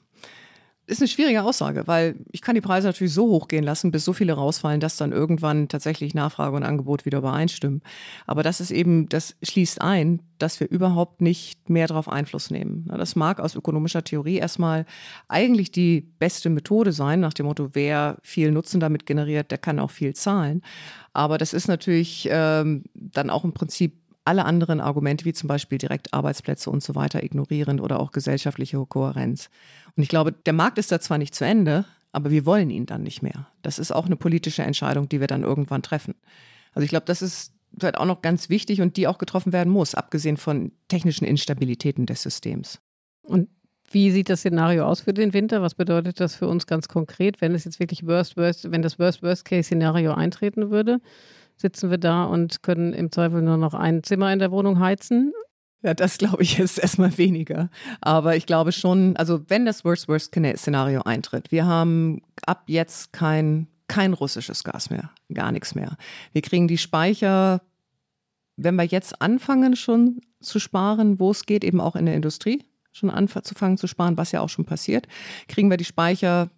Ist eine schwierige Aussage, weil ich kann die Preise natürlich so hochgehen lassen, bis so viele rausfallen, dass dann irgendwann tatsächlich Nachfrage und Angebot wieder übereinstimmen. Aber das ist eben, das schließt ein, dass wir überhaupt nicht mehr darauf Einfluss nehmen. Das mag aus ökonomischer Theorie erstmal eigentlich die beste Methode sein, nach dem Motto, wer viel Nutzen damit generiert, der kann auch viel zahlen. Aber das ist natürlich ähm, dann auch im Prinzip alle anderen Argumente, wie zum Beispiel direkt Arbeitsplätze und so weiter, ignorieren oder auch gesellschaftliche Kohärenz. Und ich glaube, der Markt ist da zwar nicht zu Ende, aber wir wollen ihn dann nicht mehr. Das ist auch eine politische Entscheidung, die wir dann irgendwann treffen. Also ich glaube, das ist vielleicht auch noch ganz wichtig und die auch getroffen werden muss, abgesehen von technischen Instabilitäten des Systems. Und wie sieht das Szenario aus für den Winter? Was bedeutet das für uns ganz konkret, wenn es jetzt wirklich Worst, Worst, wenn das Worst-Worst-Case-Szenario eintreten würde? sitzen wir da und können im Zweifel nur noch ein Zimmer in der Wohnung heizen. Ja, das glaube ich jetzt erstmal weniger. Aber ich glaube schon, also wenn das Worst-Worst-Szenario eintritt, wir haben ab jetzt kein, kein russisches Gas mehr, gar nichts mehr. Wir kriegen die Speicher, wenn wir jetzt anfangen schon zu sparen, wo es geht, eben auch in der Industrie, schon anzufangen zu sparen, was ja auch schon passiert, kriegen wir die Speicher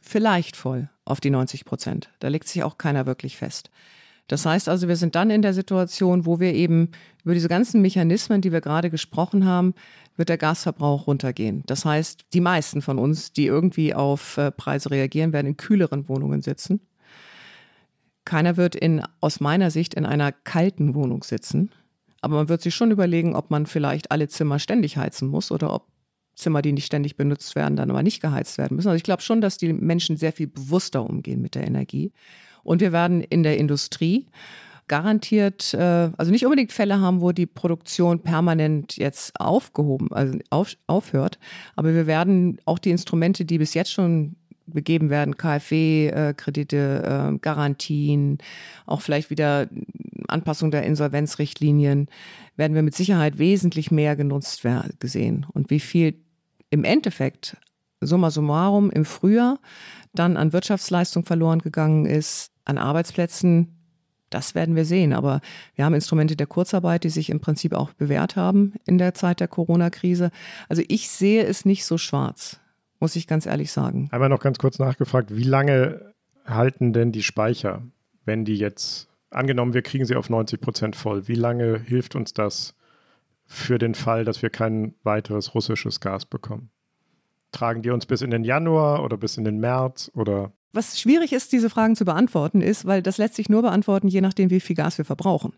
vielleicht voll auf die 90 Prozent. Da legt sich auch keiner wirklich fest. Das heißt also, wir sind dann in der Situation, wo wir eben über diese ganzen Mechanismen, die wir gerade gesprochen haben, wird der Gasverbrauch runtergehen. Das heißt, die meisten von uns, die irgendwie auf äh, Preise reagieren, werden in kühleren Wohnungen sitzen. Keiner wird in, aus meiner Sicht in einer kalten Wohnung sitzen. Aber man wird sich schon überlegen, ob man vielleicht alle Zimmer ständig heizen muss oder ob Zimmer, die nicht ständig benutzt werden, dann aber nicht geheizt werden müssen. Also ich glaube schon, dass die Menschen sehr viel bewusster umgehen mit der Energie. Und wir werden in der Industrie garantiert, äh, also nicht unbedingt Fälle haben, wo die Produktion permanent jetzt aufgehoben, also auf, aufhört, aber wir werden auch die Instrumente, die bis jetzt schon begeben werden, KfW-Kredite, äh, Garantien, auch vielleicht wieder Anpassung der Insolvenzrichtlinien, werden wir mit Sicherheit wesentlich mehr genutzt gesehen. Und wie viel im Endeffekt, summa summarum, im Frühjahr dann an Wirtschaftsleistung verloren gegangen ist, an Arbeitsplätzen, das werden wir sehen. Aber wir haben Instrumente der Kurzarbeit, die sich im Prinzip auch bewährt haben in der Zeit der Corona-Krise. Also ich sehe es nicht so schwarz, muss ich ganz ehrlich sagen. Einmal noch ganz kurz nachgefragt, wie lange halten denn die Speicher, wenn die jetzt, angenommen, wir kriegen sie auf 90 Prozent voll, wie lange hilft uns das für den Fall, dass wir kein weiteres russisches Gas bekommen? Tragen die uns bis in den Januar oder bis in den März oder? Was schwierig ist, diese Fragen zu beantworten, ist, weil das lässt sich nur beantworten, je nachdem, wie viel Gas wir verbrauchen.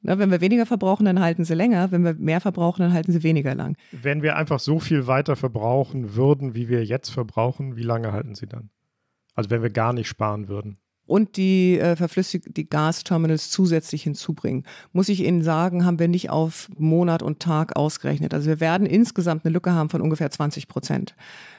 Na, wenn wir weniger verbrauchen, dann halten sie länger. Wenn wir mehr verbrauchen, dann halten sie weniger lang. Wenn wir einfach so viel weiter verbrauchen würden, wie wir jetzt verbrauchen, wie lange halten sie dann? Also wenn wir gar nicht sparen würden und die äh, verflüssigten die Gasterminals zusätzlich hinzubringen. Muss ich Ihnen sagen, haben wir nicht auf Monat und Tag ausgerechnet. Also wir werden insgesamt eine Lücke haben von ungefähr 20 Prozent.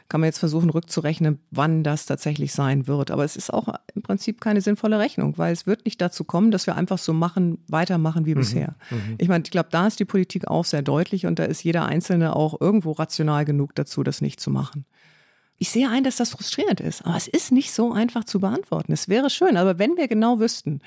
Kann man jetzt versuchen rückzurechnen, wann das tatsächlich sein wird. Aber es ist auch im Prinzip keine sinnvolle Rechnung, weil es wird nicht dazu kommen, dass wir einfach so machen, weitermachen wie mhm. bisher. Mhm. Ich meine, ich glaube, da ist die Politik auch sehr deutlich und da ist jeder Einzelne auch irgendwo rational genug dazu, das nicht zu machen. Ich sehe ein, dass das frustrierend ist, aber es ist nicht so einfach zu beantworten. Es wäre schön, aber wenn wir genau wüssten,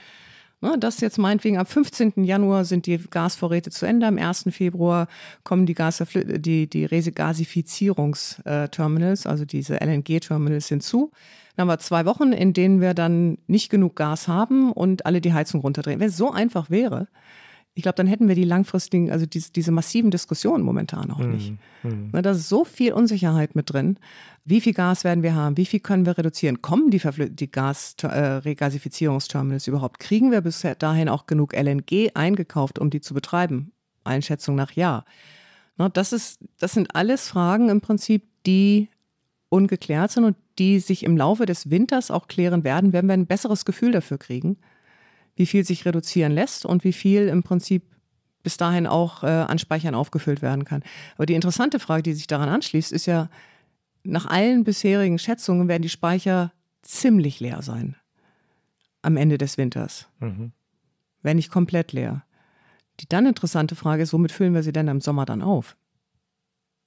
ne, dass jetzt meinetwegen am 15. Januar sind die Gasvorräte zu Ende, am 1. Februar kommen die, Gas die, die Regasifizierungsterminals, also diese LNG-Terminals hinzu. Dann haben wir zwei Wochen, in denen wir dann nicht genug Gas haben und alle die Heizung runterdrehen. Wenn es so einfach wäre, ich glaube, dann hätten wir die langfristigen, also diese, diese massiven Diskussionen momentan auch nicht. Mhm. Da ist so viel Unsicherheit mit drin. Wie viel Gas werden wir haben? Wie viel können wir reduzieren? Kommen die, die Gas, äh, Regasifizierungsterminals überhaupt? Kriegen wir bis dahin auch genug LNG eingekauft, um die zu betreiben? Einschätzung nach ja. Na, das, ist, das sind alles Fragen im Prinzip, die ungeklärt sind und die sich im Laufe des Winters auch klären werden, wenn wir ein besseres Gefühl dafür kriegen wie viel sich reduzieren lässt und wie viel im Prinzip bis dahin auch äh, an Speichern aufgefüllt werden kann. Aber die interessante Frage, die sich daran anschließt, ist ja, nach allen bisherigen Schätzungen werden die Speicher ziemlich leer sein am Ende des Winters. Mhm. Wenn nicht komplett leer. Die dann interessante Frage ist, womit füllen wir sie denn im Sommer dann auf?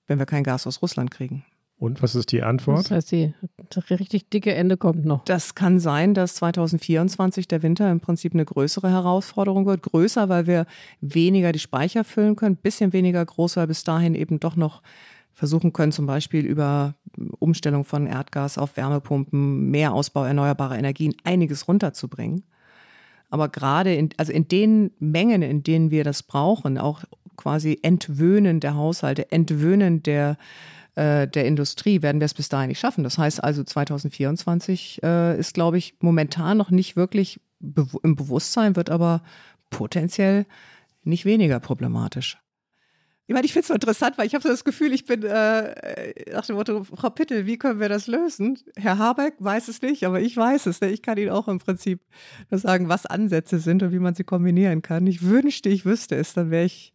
Wenn wir kein Gas aus Russland kriegen. Und was ist die Antwort? Das heißt, die richtig dicke Ende kommt noch. Das kann sein, dass 2024 der Winter im Prinzip eine größere Herausforderung wird. Größer, weil wir weniger die Speicher füllen können, bisschen weniger groß, weil bis dahin eben doch noch versuchen können, zum Beispiel über Umstellung von Erdgas auf Wärmepumpen, mehr Ausbau erneuerbarer Energien, einiges runterzubringen. Aber gerade in, also in den Mengen, in denen wir das brauchen, auch quasi Entwöhnen der Haushalte, Entwöhnen der äh, der Industrie werden wir es bis dahin nicht schaffen. Das heißt also 2024 äh, ist, glaube ich, momentan noch nicht wirklich be im Bewusstsein, wird aber potenziell nicht weniger problematisch. Ich meine, ich finde es so interessant, weil ich habe so das Gefühl, ich bin äh, nach dem Motto, Frau Pittel, wie können wir das lösen? Herr Habeck weiß es nicht, aber ich weiß es. Ne? Ich kann Ihnen auch im Prinzip nur sagen, was Ansätze sind und wie man sie kombinieren kann. Ich wünschte, ich wüsste es, dann wäre ich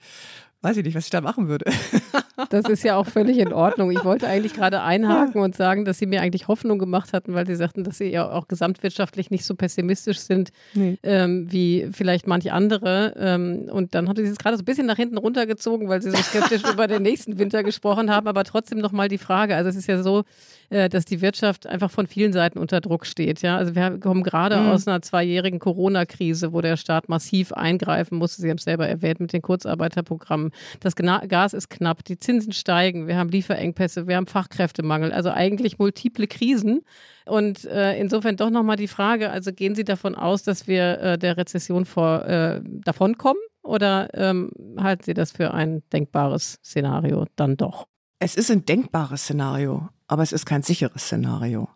weiß ich nicht, was ich da machen würde. <laughs> Das ist ja auch völlig in Ordnung. Ich wollte eigentlich gerade einhaken und sagen, dass Sie mir eigentlich Hoffnung gemacht hatten, weil Sie sagten, dass Sie ja auch gesamtwirtschaftlich nicht so pessimistisch sind nee. ähm, wie vielleicht manche andere. Ähm, und dann hatte Sie es gerade so ein bisschen nach hinten runtergezogen, weil Sie so skeptisch <laughs> über den nächsten Winter gesprochen haben. Aber trotzdem nochmal die Frage. Also es ist ja so, äh, dass die Wirtschaft einfach von vielen Seiten unter Druck steht. Ja? Also wir kommen gerade mhm. aus einer zweijährigen Corona-Krise, wo der Staat massiv eingreifen musste. Sie haben es selber erwähnt mit den Kurzarbeiterprogrammen. Das Gas ist knapp, die Zinsen steigen, wir haben Lieferengpässe, wir haben Fachkräftemangel, also eigentlich multiple Krisen. Und äh, insofern doch nochmal die Frage, also gehen Sie davon aus, dass wir äh, der Rezession vor, äh, davonkommen oder ähm, halten Sie das für ein denkbares Szenario dann doch? Es ist ein denkbares Szenario aber es ist kein sicheres Szenario.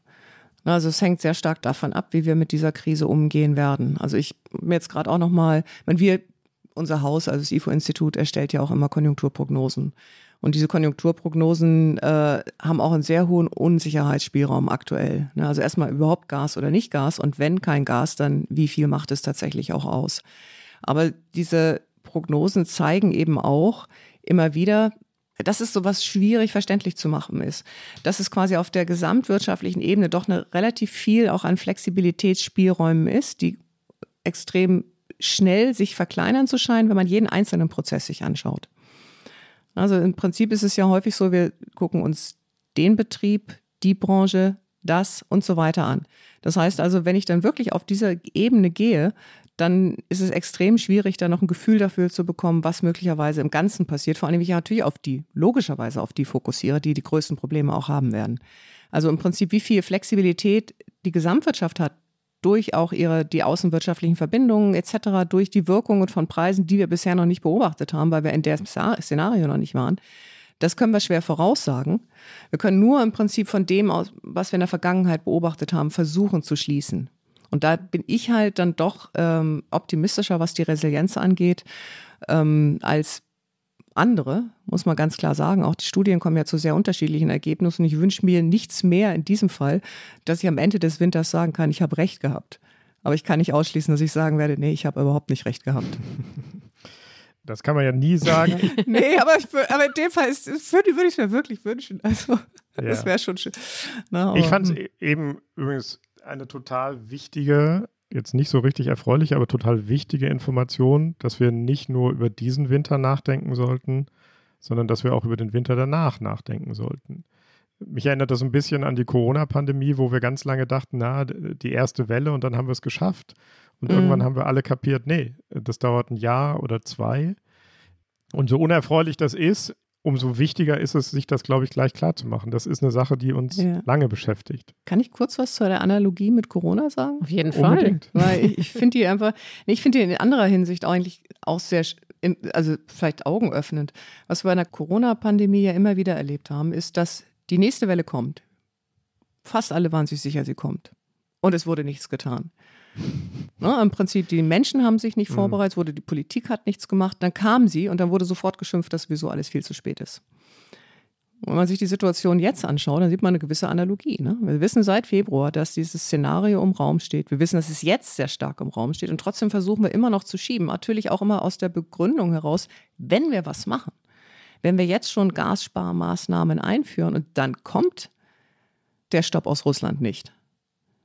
Also es hängt sehr stark davon ab, wie wir mit dieser Krise umgehen werden. Also ich mir jetzt gerade auch noch mal, wenn wir unser Haus, also das IFO-Institut, erstellt ja auch immer Konjunkturprognosen. Und diese Konjunkturprognosen äh, haben auch einen sehr hohen Unsicherheitsspielraum aktuell. Ne? Also erstmal überhaupt Gas oder nicht Gas und wenn kein Gas, dann wie viel macht es tatsächlich auch aus? Aber diese Prognosen zeigen eben auch immer wieder, das ist so was schwierig verständlich zu machen ist, dass es quasi auf der gesamtwirtschaftlichen Ebene doch eine relativ viel auch an Flexibilitätsspielräumen ist, die extrem schnell sich verkleinern zu scheinen, wenn man jeden einzelnen Prozess sich anschaut. Also im Prinzip ist es ja häufig so, wir gucken uns den Betrieb, die Branche, das und so weiter an. Das heißt also, wenn ich dann wirklich auf dieser Ebene gehe, dann ist es extrem schwierig, da noch ein Gefühl dafür zu bekommen, was möglicherweise im Ganzen passiert. Vor allem, wie ich natürlich auf die, logischerweise auf die fokussiere, die die größten Probleme auch haben werden. Also im Prinzip, wie viel Flexibilität die Gesamtwirtschaft hat, durch auch ihre, die außenwirtschaftlichen Verbindungen etc., durch die Wirkungen von Preisen, die wir bisher noch nicht beobachtet haben, weil wir in der Szenario noch nicht waren. Das können wir schwer voraussagen. Wir können nur im Prinzip von dem aus, was wir in der Vergangenheit beobachtet haben, versuchen zu schließen. Und da bin ich halt dann doch ähm, optimistischer, was die Resilienz angeht, ähm, als andere, muss man ganz klar sagen. Auch die Studien kommen ja zu sehr unterschiedlichen Ergebnissen. Ich wünsche mir nichts mehr in diesem Fall, dass ich am Ende des Winters sagen kann, ich habe recht gehabt. Aber ich kann nicht ausschließen, dass ich sagen werde, nee, ich habe überhaupt nicht recht gehabt. <laughs> Das kann man ja nie sagen. <laughs> nee, aber, ich, aber in dem Fall ist, würde, würde ich es mir wirklich wünschen. Also, ja. das wäre schon schön. Na, ich fand es hm. eben übrigens eine total wichtige, jetzt nicht so richtig erfreuliche, aber total wichtige Information, dass wir nicht nur über diesen Winter nachdenken sollten, sondern dass wir auch über den Winter danach nachdenken sollten. Mich erinnert das ein bisschen an die Corona-Pandemie, wo wir ganz lange dachten, na, die erste Welle und dann haben wir es geschafft. Und mhm. irgendwann haben wir alle kapiert, nee, das dauert ein Jahr oder zwei. Und so unerfreulich das ist, umso wichtiger ist es, sich das, glaube ich, gleich klar zu machen. Das ist eine Sache, die uns ja. lange beschäftigt. Kann ich kurz was zu der Analogie mit Corona sagen? Auf jeden Fall. Unbedingt. Weil ich, ich finde die einfach, ich finde die in anderer Hinsicht eigentlich auch sehr, also vielleicht augenöffnend. Was wir bei der Corona-Pandemie ja immer wieder erlebt haben, ist, dass die nächste Welle kommt. Fast alle waren sich sicher, sie kommt. Und es wurde nichts getan. Ne, Im Prinzip, die Menschen haben sich nicht mhm. vorbereitet, wurde die Politik hat nichts gemacht, dann kam sie und dann wurde sofort geschimpft, dass sowieso alles viel zu spät ist. Wenn man sich die Situation jetzt anschaut, dann sieht man eine gewisse Analogie. Ne? Wir wissen seit Februar, dass dieses Szenario im Raum steht. Wir wissen, dass es jetzt sehr stark im Raum steht und trotzdem versuchen wir immer noch zu schieben. Natürlich auch immer aus der Begründung heraus, wenn wir was machen, wenn wir jetzt schon Gassparmaßnahmen einführen und dann kommt der Stopp aus Russland nicht,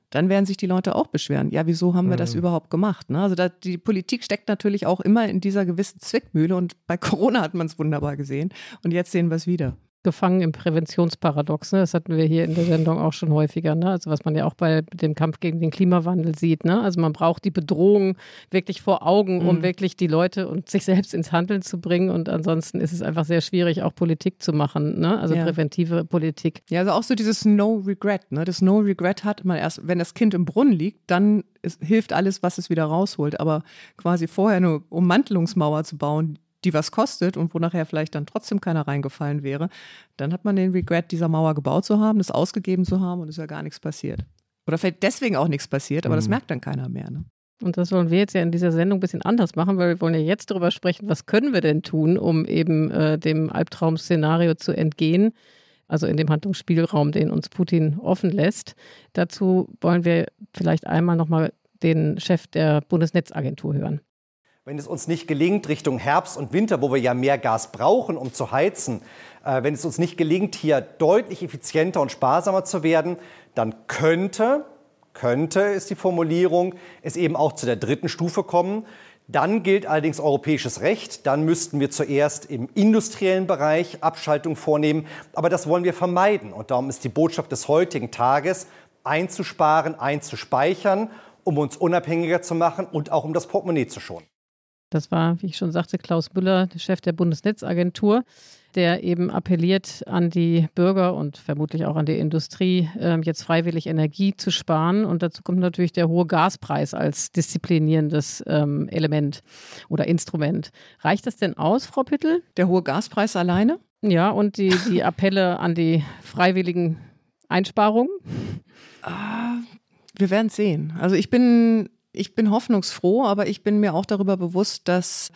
dann werden sich die Leute auch beschweren. Ja, wieso haben wir das mhm. überhaupt gemacht? Ne? Also da, die Politik steckt natürlich auch immer in dieser gewissen Zwickmühle und bei Corona hat man es wunderbar gesehen und jetzt sehen wir es wieder gefangen im Präventionsparadox. Ne? Das hatten wir hier in der Sendung auch schon häufiger. Ne? Also was man ja auch bei dem Kampf gegen den Klimawandel sieht. Ne? Also man braucht die Bedrohung wirklich vor Augen, um mhm. wirklich die Leute und sich selbst ins Handeln zu bringen. Und ansonsten ist es einfach sehr schwierig, auch Politik zu machen. Ne? Also ja. präventive Politik. Ja, also auch so dieses No Regret. Ne? Das No Regret hat man erst, wenn das Kind im Brunnen liegt, dann ist, hilft alles, was es wieder rausholt. Aber quasi vorher eine Ummantelungsmauer zu bauen, die was kostet und wo nachher vielleicht dann trotzdem keiner reingefallen wäre, dann hat man den Regret, dieser Mauer gebaut zu haben, das ausgegeben zu haben und ist ja gar nichts passiert. Oder vielleicht deswegen auch nichts passiert, aber mhm. das merkt dann keiner mehr. Ne? Und das wollen wir jetzt ja in dieser Sendung ein bisschen anders machen, weil wir wollen ja jetzt darüber sprechen, was können wir denn tun, um eben äh, dem Albtraum-Szenario zu entgehen, also in dem Handlungsspielraum, den uns Putin offen lässt. Dazu wollen wir vielleicht einmal nochmal den Chef der Bundesnetzagentur hören. Wenn es uns nicht gelingt, Richtung Herbst und Winter, wo wir ja mehr Gas brauchen, um zu heizen, äh, wenn es uns nicht gelingt, hier deutlich effizienter und sparsamer zu werden, dann könnte, könnte ist die Formulierung, es eben auch zu der dritten Stufe kommen. Dann gilt allerdings europäisches Recht. Dann müssten wir zuerst im industriellen Bereich Abschaltung vornehmen. Aber das wollen wir vermeiden. Und darum ist die Botschaft des heutigen Tages, einzusparen, einzuspeichern, um uns unabhängiger zu machen und auch um das Portemonnaie zu schonen. Das war, wie ich schon sagte, Klaus Müller, der Chef der Bundesnetzagentur, der eben appelliert an die Bürger und vermutlich auch an die Industrie, ähm, jetzt freiwillig Energie zu sparen. Und dazu kommt natürlich der hohe Gaspreis als disziplinierendes ähm, Element oder Instrument. Reicht das denn aus, Frau Pittel? Der hohe Gaspreis alleine? Ja, und die, die <laughs> Appelle an die freiwilligen Einsparungen? Ah, wir werden sehen. Also ich bin ich bin hoffnungsfroh, aber ich bin mir auch darüber bewusst, dass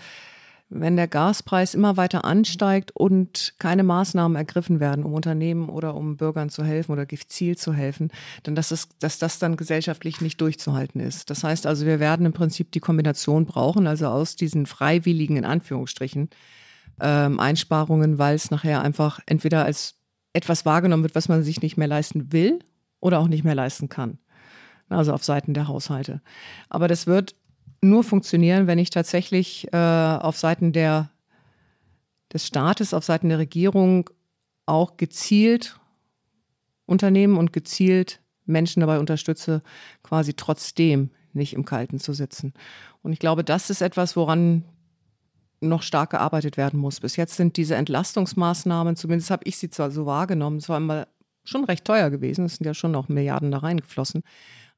wenn der Gaspreis immer weiter ansteigt und keine Maßnahmen ergriffen werden, um Unternehmen oder um Bürgern zu helfen oder gezielt zu helfen, dann dass, es, dass das dann gesellschaftlich nicht durchzuhalten ist. Das heißt also, wir werden im Prinzip die Kombination brauchen, also aus diesen freiwilligen, in Anführungsstrichen, ähm, Einsparungen, weil es nachher einfach entweder als etwas wahrgenommen wird, was man sich nicht mehr leisten will oder auch nicht mehr leisten kann also auf Seiten der Haushalte. Aber das wird nur funktionieren, wenn ich tatsächlich äh, auf Seiten der, des Staates, auf Seiten der Regierung auch gezielt Unternehmen und gezielt Menschen dabei unterstütze, quasi trotzdem nicht im Kalten zu sitzen. Und ich glaube, das ist etwas, woran noch stark gearbeitet werden muss. Bis jetzt sind diese Entlastungsmaßnahmen, zumindest habe ich sie zwar so wahrgenommen, es war immer schon recht teuer gewesen, es sind ja schon noch Milliarden da reingeflossen,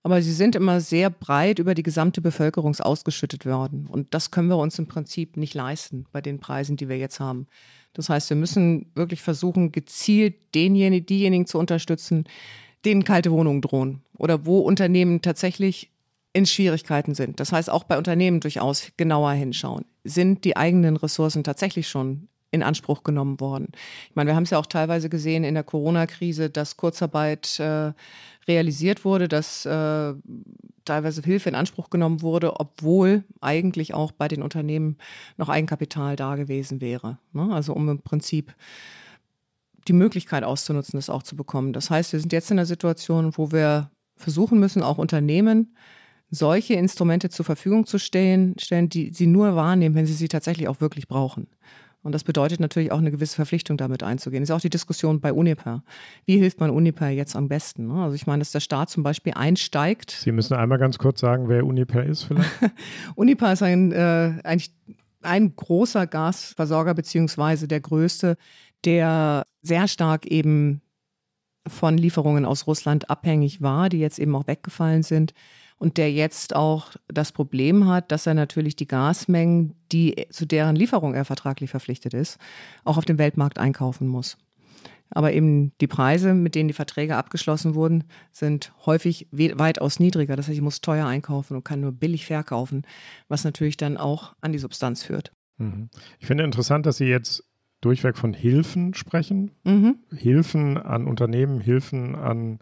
aber sie sind immer sehr breit über die gesamte Bevölkerung ausgeschüttet worden. Und das können wir uns im Prinzip nicht leisten bei den Preisen, die wir jetzt haben. Das heißt, wir müssen wirklich versuchen, gezielt denjenigen, diejenigen zu unterstützen, denen kalte Wohnungen drohen oder wo Unternehmen tatsächlich in Schwierigkeiten sind. Das heißt, auch bei Unternehmen durchaus genauer hinschauen. Sind die eigenen Ressourcen tatsächlich schon in Anspruch genommen worden. Ich meine, wir haben es ja auch teilweise gesehen in der Corona-Krise, dass Kurzarbeit äh, realisiert wurde, dass äh, teilweise Hilfe in Anspruch genommen wurde, obwohl eigentlich auch bei den Unternehmen noch Eigenkapital da gewesen wäre. Ne? Also um im Prinzip die Möglichkeit auszunutzen, das auch zu bekommen. Das heißt, wir sind jetzt in einer Situation, wo wir versuchen müssen, auch Unternehmen solche Instrumente zur Verfügung zu stellen, stellen, die sie nur wahrnehmen, wenn sie sie tatsächlich auch wirklich brauchen. Und das bedeutet natürlich auch eine gewisse Verpflichtung damit einzugehen. Das ist auch die Diskussion bei Uniper. Wie hilft man Uniper jetzt am besten? Ne? Also ich meine, dass der Staat zum Beispiel einsteigt. Sie müssen einmal ganz kurz sagen, wer Uniper ist vielleicht. <laughs> Uniper ist ein, äh, eigentlich ein großer Gasversorger beziehungsweise der größte, der sehr stark eben von Lieferungen aus Russland abhängig war, die jetzt eben auch weggefallen sind und der jetzt auch das Problem hat, dass er natürlich die Gasmengen, die zu deren Lieferung er vertraglich verpflichtet ist, auch auf dem Weltmarkt einkaufen muss. Aber eben die Preise, mit denen die Verträge abgeschlossen wurden, sind häufig weitaus niedriger. Das heißt, ich muss teuer einkaufen und kann nur billig verkaufen, was natürlich dann auch an die Substanz führt. Mhm. Ich finde interessant, dass Sie jetzt durchweg von Hilfen sprechen. Mhm. Hilfen an Unternehmen, Hilfen an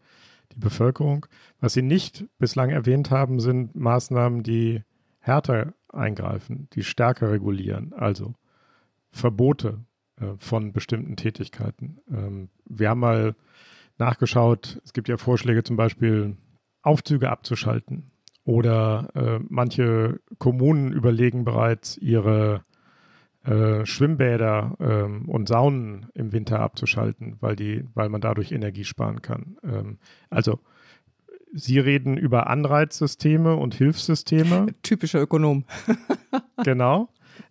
die Bevölkerung. Was Sie nicht bislang erwähnt haben, sind Maßnahmen, die härter eingreifen, die stärker regulieren, also Verbote äh, von bestimmten Tätigkeiten. Ähm, wir haben mal nachgeschaut, es gibt ja Vorschläge zum Beispiel, Aufzüge abzuschalten oder äh, manche Kommunen überlegen bereits, ihre äh, Schwimmbäder ähm, und Saunen im Winter abzuschalten, weil, die, weil man dadurch Energie sparen kann. Ähm, also Sie reden über Anreizsysteme und Hilfssysteme. Typischer Ökonom. <laughs> genau.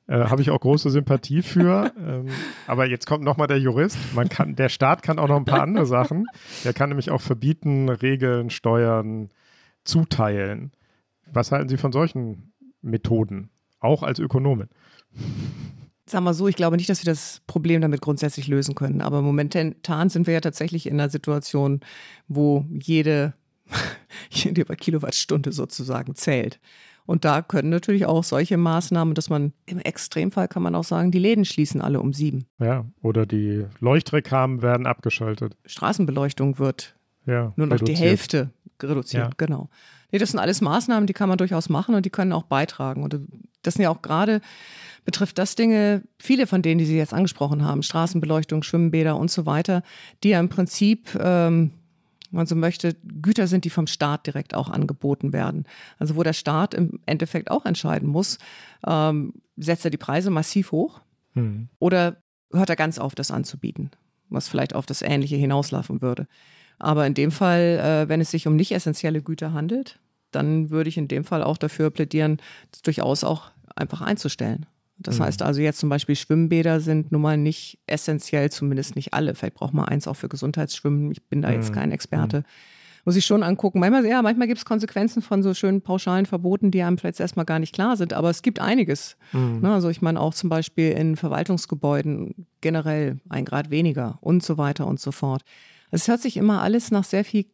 Äh, Habe ich auch große Sympathie für. Ähm, aber jetzt kommt nochmal der Jurist. Man kann, der Staat kann auch noch ein paar andere Sachen. Der kann nämlich auch verbieten, Regeln, Steuern, zuteilen. Was halten Sie von solchen Methoden? Auch als Ökonomin. Sagen wir so, ich glaube nicht, dass wir das Problem damit grundsätzlich lösen können. Aber momentan sind wir ja tatsächlich in einer Situation, wo jede, <laughs> jede Kilowattstunde sozusagen zählt. Und da können natürlich auch solche Maßnahmen, dass man im Extremfall kann man auch sagen, die Läden schließen alle um sieben. Ja, oder die Leuchtreklamen werden abgeschaltet. Straßenbeleuchtung wird ja, nur noch reduziert. die Hälfte reduziert, ja. genau. Nee, das sind alles Maßnahmen, die kann man durchaus machen und die können auch beitragen. Und das sind ja auch gerade, betrifft das Dinge, viele von denen, die Sie jetzt angesprochen haben, Straßenbeleuchtung, Schwimmbäder und so weiter, die ja im Prinzip, ähm, man so möchte, Güter sind, die vom Staat direkt auch angeboten werden. Also wo der Staat im Endeffekt auch entscheiden muss, ähm, setzt er die Preise massiv hoch hm. oder hört er ganz auf, das anzubieten, was vielleicht auf das Ähnliche hinauslaufen würde. Aber in dem Fall, äh, wenn es sich um nicht essentielle Güter handelt, dann würde ich in dem Fall auch dafür plädieren, das durchaus auch einfach einzustellen. Das mhm. heißt also jetzt zum Beispiel Schwimmbäder sind nun mal nicht essentiell, zumindest nicht alle. Vielleicht braucht man eins auch für Gesundheitsschwimmen. Ich bin da jetzt mhm. kein Experte. Mhm. Muss ich schon angucken. Manchmal, ja, manchmal gibt es Konsequenzen von so schönen pauschalen Verboten, die einem vielleicht erstmal gar nicht klar sind. Aber es gibt einiges. Mhm. Ne, also ich meine auch zum Beispiel in Verwaltungsgebäuden generell ein Grad weniger und so weiter und so fort. Es hört sich immer alles nach sehr viel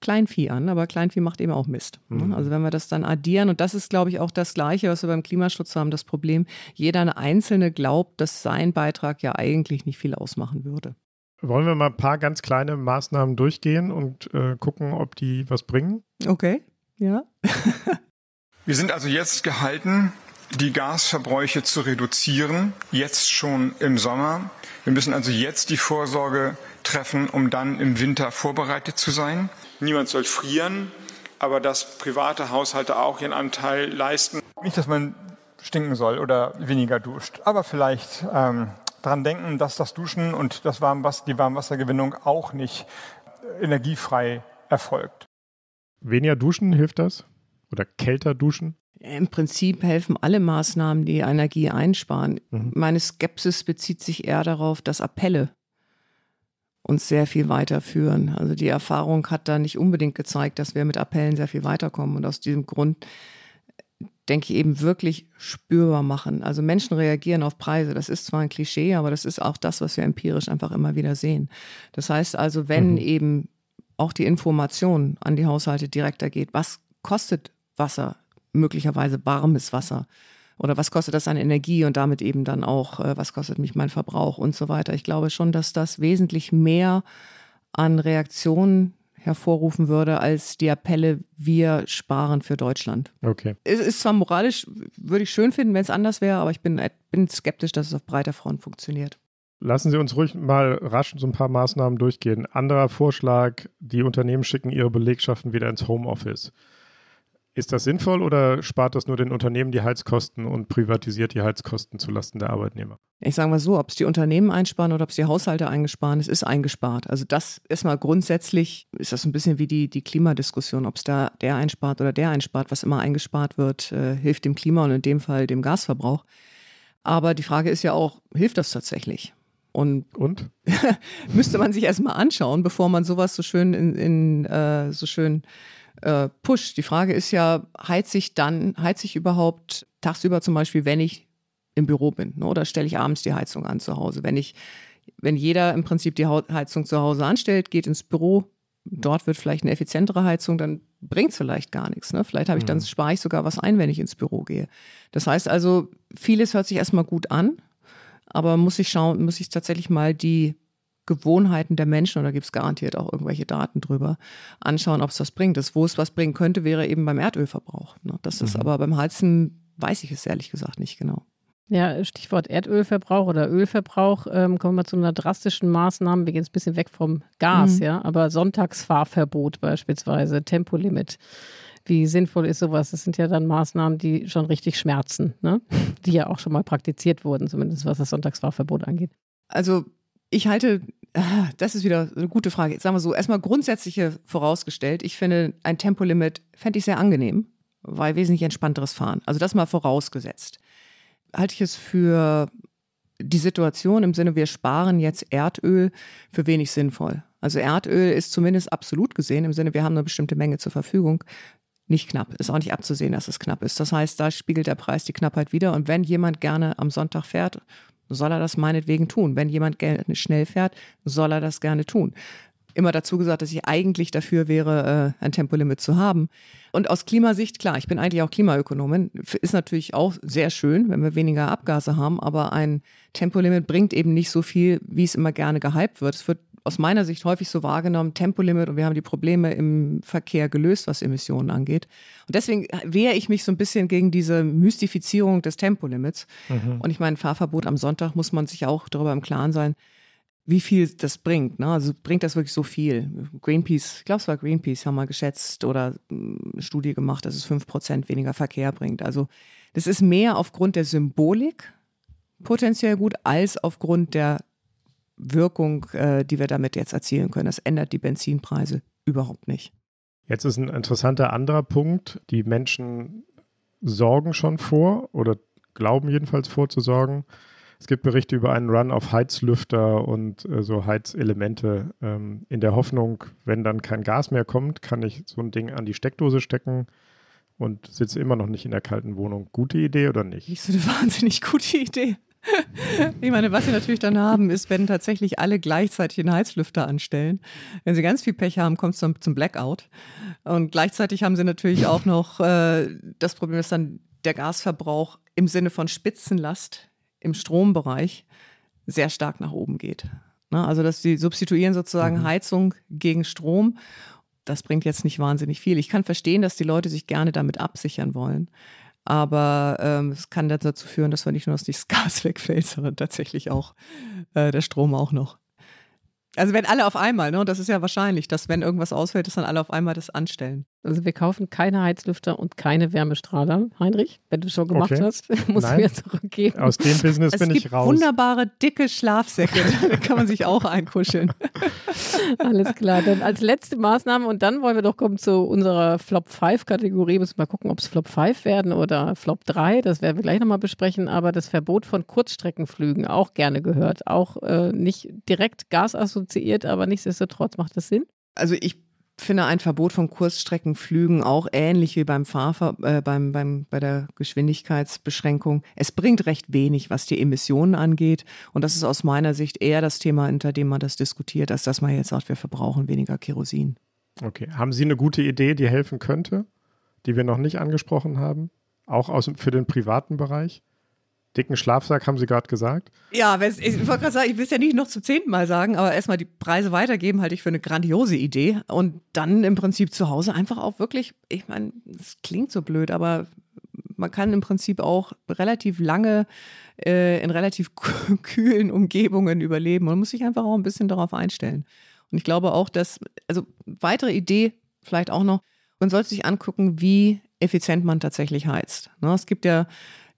Kleinvieh an, aber Kleinvieh macht eben auch Mist. Ne? Mhm. Also wenn wir das dann addieren, und das ist, glaube ich, auch das Gleiche, was wir beim Klimaschutz haben, das Problem, jeder Einzelne glaubt, dass sein Beitrag ja eigentlich nicht viel ausmachen würde. Wollen wir mal ein paar ganz kleine Maßnahmen durchgehen und äh, gucken, ob die was bringen? Okay, ja. <laughs> wir sind also jetzt gehalten, die Gasverbräuche zu reduzieren, jetzt schon im Sommer. Wir müssen also jetzt die Vorsorge treffen, um dann im Winter vorbereitet zu sein. Niemand soll frieren, aber dass private Haushalte auch ihren Anteil leisten. Nicht, dass man stinken soll oder weniger duscht, aber vielleicht ähm, daran denken, dass das Duschen und das Warmwasser, die Warmwassergewinnung auch nicht energiefrei erfolgt. Weniger duschen hilft das? Oder kälter duschen? Im Prinzip helfen alle Maßnahmen, die Energie einsparen. Mhm. Meine Skepsis bezieht sich eher darauf, dass Appelle uns sehr viel weiterführen. Also die Erfahrung hat da nicht unbedingt gezeigt, dass wir mit Appellen sehr viel weiterkommen. Und aus diesem Grund denke ich eben wirklich spürbar machen. Also Menschen reagieren auf Preise. Das ist zwar ein Klischee, aber das ist auch das, was wir empirisch einfach immer wieder sehen. Das heißt also, wenn mhm. eben auch die Information an die Haushalte direkter geht, was kostet Wasser, möglicherweise warmes Wasser, oder was kostet das an Energie und damit eben dann auch, äh, was kostet mich mein Verbrauch und so weiter. Ich glaube schon, dass das wesentlich mehr an Reaktionen hervorrufen würde als die Appelle, wir sparen für Deutschland. Okay. Es ist zwar moralisch, würde ich schön finden, wenn es anders wäre, aber ich bin, bin skeptisch, dass es auf breiter Front funktioniert. Lassen Sie uns ruhig mal rasch so ein paar Maßnahmen durchgehen. Anderer Vorschlag, die Unternehmen schicken ihre Belegschaften wieder ins Homeoffice. Ist das sinnvoll oder spart das nur den Unternehmen die Heizkosten und privatisiert die Heizkosten zulasten der Arbeitnehmer? Ich sage mal so, ob es die Unternehmen einsparen oder ob es die Haushalte eingesparen, es ist eingespart. Also das erstmal grundsätzlich ist das ein bisschen wie die, die Klimadiskussion, ob es da der einspart oder der einspart. Was immer eingespart wird, äh, hilft dem Klima und in dem Fall dem Gasverbrauch. Aber die Frage ist ja auch, hilft das tatsächlich? Und, und? <laughs> müsste man sich erstmal anschauen, bevor man sowas so schön in, in äh, so schön äh, pusht. Die Frage ist ja, heizt sich dann, heizt sich überhaupt tagsüber zum Beispiel, wenn ich im Büro bin, ne? oder stelle ich abends die Heizung an zu Hause? Wenn ich, wenn jeder im Prinzip die Heizung zu Hause anstellt, geht ins Büro, dort wird vielleicht eine effizientere Heizung, dann bringt es vielleicht gar nichts. Ne? Vielleicht habe ich dann, mhm. spare ich sogar was ein, wenn ich ins Büro gehe. Das heißt also, vieles hört sich erstmal gut an, aber muss ich schauen, muss ich tatsächlich mal die Gewohnheiten der Menschen, oder gibt es garantiert auch irgendwelche Daten drüber, anschauen, ob es was bringt. Das, wo es was bringen könnte, wäre eben beim Erdölverbrauch. Ne? Das ist mhm. aber beim Heizen, weiß ich es ehrlich gesagt nicht genau. Ja, Stichwort Erdölverbrauch oder Ölverbrauch. Ähm, kommen wir zu einer drastischen Maßnahme. Wir gehen jetzt ein bisschen weg vom Gas, mhm. ja, aber Sonntagsfahrverbot beispielsweise, Tempolimit. Wie sinnvoll ist sowas? Das sind ja dann Maßnahmen, die schon richtig schmerzen, ne? <laughs> die ja auch schon mal praktiziert wurden, zumindest was das Sonntagsfahrverbot angeht. Also ich halte, ah, das ist wieder eine gute Frage. Jetzt sagen wir so, erstmal grundsätzliche vorausgestellt. Ich finde, ein Tempolimit fände ich sehr angenehm, weil wesentlich entspannteres Fahren. Also das mal vorausgesetzt. Halte ich es für die Situation im Sinne, wir sparen jetzt Erdöl für wenig sinnvoll. Also Erdöl ist zumindest absolut gesehen, im Sinne, wir haben eine bestimmte Menge zur Verfügung, nicht knapp. Ist auch nicht abzusehen, dass es knapp ist. Das heißt, da spiegelt der Preis die Knappheit wieder. Und wenn jemand gerne am Sonntag fährt soll er das meinetwegen tun. Wenn jemand schnell fährt, soll er das gerne tun. Immer dazu gesagt, dass ich eigentlich dafür wäre, äh, ein Tempolimit zu haben. Und aus Klimasicht, klar, ich bin eigentlich auch Klimaökonomin, ist natürlich auch sehr schön, wenn wir weniger Abgase haben, aber ein Tempolimit bringt eben nicht so viel, wie es immer gerne gehypt wird. Es wird aus meiner Sicht häufig so wahrgenommen, Tempolimit und wir haben die Probleme im Verkehr gelöst, was Emissionen angeht. Und deswegen wehre ich mich so ein bisschen gegen diese Mystifizierung des Tempolimits. Mhm. Und ich meine, Fahrverbot am Sonntag muss man sich auch darüber im Klaren sein, wie viel das bringt. Ne? Also bringt das wirklich so viel? Greenpeace, ich glaube es war Greenpeace, haben mal geschätzt oder hm, eine Studie gemacht, dass es fünf Prozent weniger Verkehr bringt. Also das ist mehr aufgrund der Symbolik potenziell gut als aufgrund der Wirkung, äh, die wir damit jetzt erzielen können. Das ändert die Benzinpreise überhaupt nicht. Jetzt ist ein interessanter anderer Punkt. Die Menschen sorgen schon vor oder glauben jedenfalls vorzusorgen. Es gibt Berichte über einen Run auf Heizlüfter und äh, so Heizelemente ähm, in der Hoffnung, wenn dann kein Gas mehr kommt, kann ich so ein Ding an die Steckdose stecken und sitze immer noch nicht in der kalten Wohnung. Gute Idee oder nicht? Nicht so eine <laughs> wahnsinnig gute Idee. <laughs> Ich meine, was sie natürlich dann haben, ist, wenn tatsächlich alle gleichzeitig einen Heizlüfter anstellen. Wenn sie ganz viel Pech haben, kommt es zum, zum Blackout. Und gleichzeitig haben sie natürlich auch noch äh, das Problem, dass dann der Gasverbrauch im Sinne von Spitzenlast im Strombereich sehr stark nach oben geht. Ne? Also, dass sie substituieren sozusagen mhm. Heizung gegen Strom. Das bringt jetzt nicht wahnsinnig viel. Ich kann verstehen, dass die Leute sich gerne damit absichern wollen. Aber ähm, es kann dazu führen, dass wir nicht nur, dass das <laughs> Gas wegfällt, sondern tatsächlich auch äh, der Strom auch noch. Also wenn alle auf einmal, ne? Und das ist ja wahrscheinlich, dass wenn irgendwas ausfällt, dass dann alle auf einmal das anstellen. Also wir kaufen keine Heizlüfter und keine Wärmestrahler. Heinrich, wenn du schon gemacht okay. hast, <laughs> musst Nein. du zurückgeben. Aus dem Business es bin ich raus. wunderbare, dicke Schlafsäcke. <laughs> da kann man sich auch einkuscheln. <laughs> Alles klar. Dann als letzte Maßnahme und dann wollen wir doch kommen zu unserer Flop 5 Kategorie. Müssen wir mal gucken, ob es Flop 5 werden oder Flop 3. Das werden wir gleich nochmal besprechen. Aber das Verbot von Kurzstreckenflügen auch gerne gehört. Auch äh, nicht direkt gasassoziiert, aber nichtsdestotrotz macht das Sinn. Also ich finde ein Verbot von Kurzstreckenflügen auch ähnlich wie beim Fahrver äh, beim, beim, bei der Geschwindigkeitsbeschränkung. Es bringt recht wenig, was die Emissionen angeht. Und das ist aus meiner Sicht eher das Thema, unter dem man das diskutiert, als dass man jetzt sagt, wir verbrauchen weniger Kerosin. Okay. Haben Sie eine gute Idee, die helfen könnte, die wir noch nicht angesprochen haben? Auch aus, für den privaten Bereich? Dicken Schlafsack, haben Sie gerade gesagt? Ja, ich wollte gerade sagen, ich will es ja nicht noch zum zehnten Mal sagen, aber erstmal die Preise weitergeben, halte ich für eine grandiose Idee. Und dann im Prinzip zu Hause einfach auch wirklich, ich meine, es klingt so blöd, aber man kann im Prinzip auch relativ lange äh, in relativ <laughs> kühlen Umgebungen überleben. Man muss sich einfach auch ein bisschen darauf einstellen. Und ich glaube auch, dass, also weitere Idee vielleicht auch noch, man sollte sich angucken, wie effizient man tatsächlich heizt. Ne, es gibt ja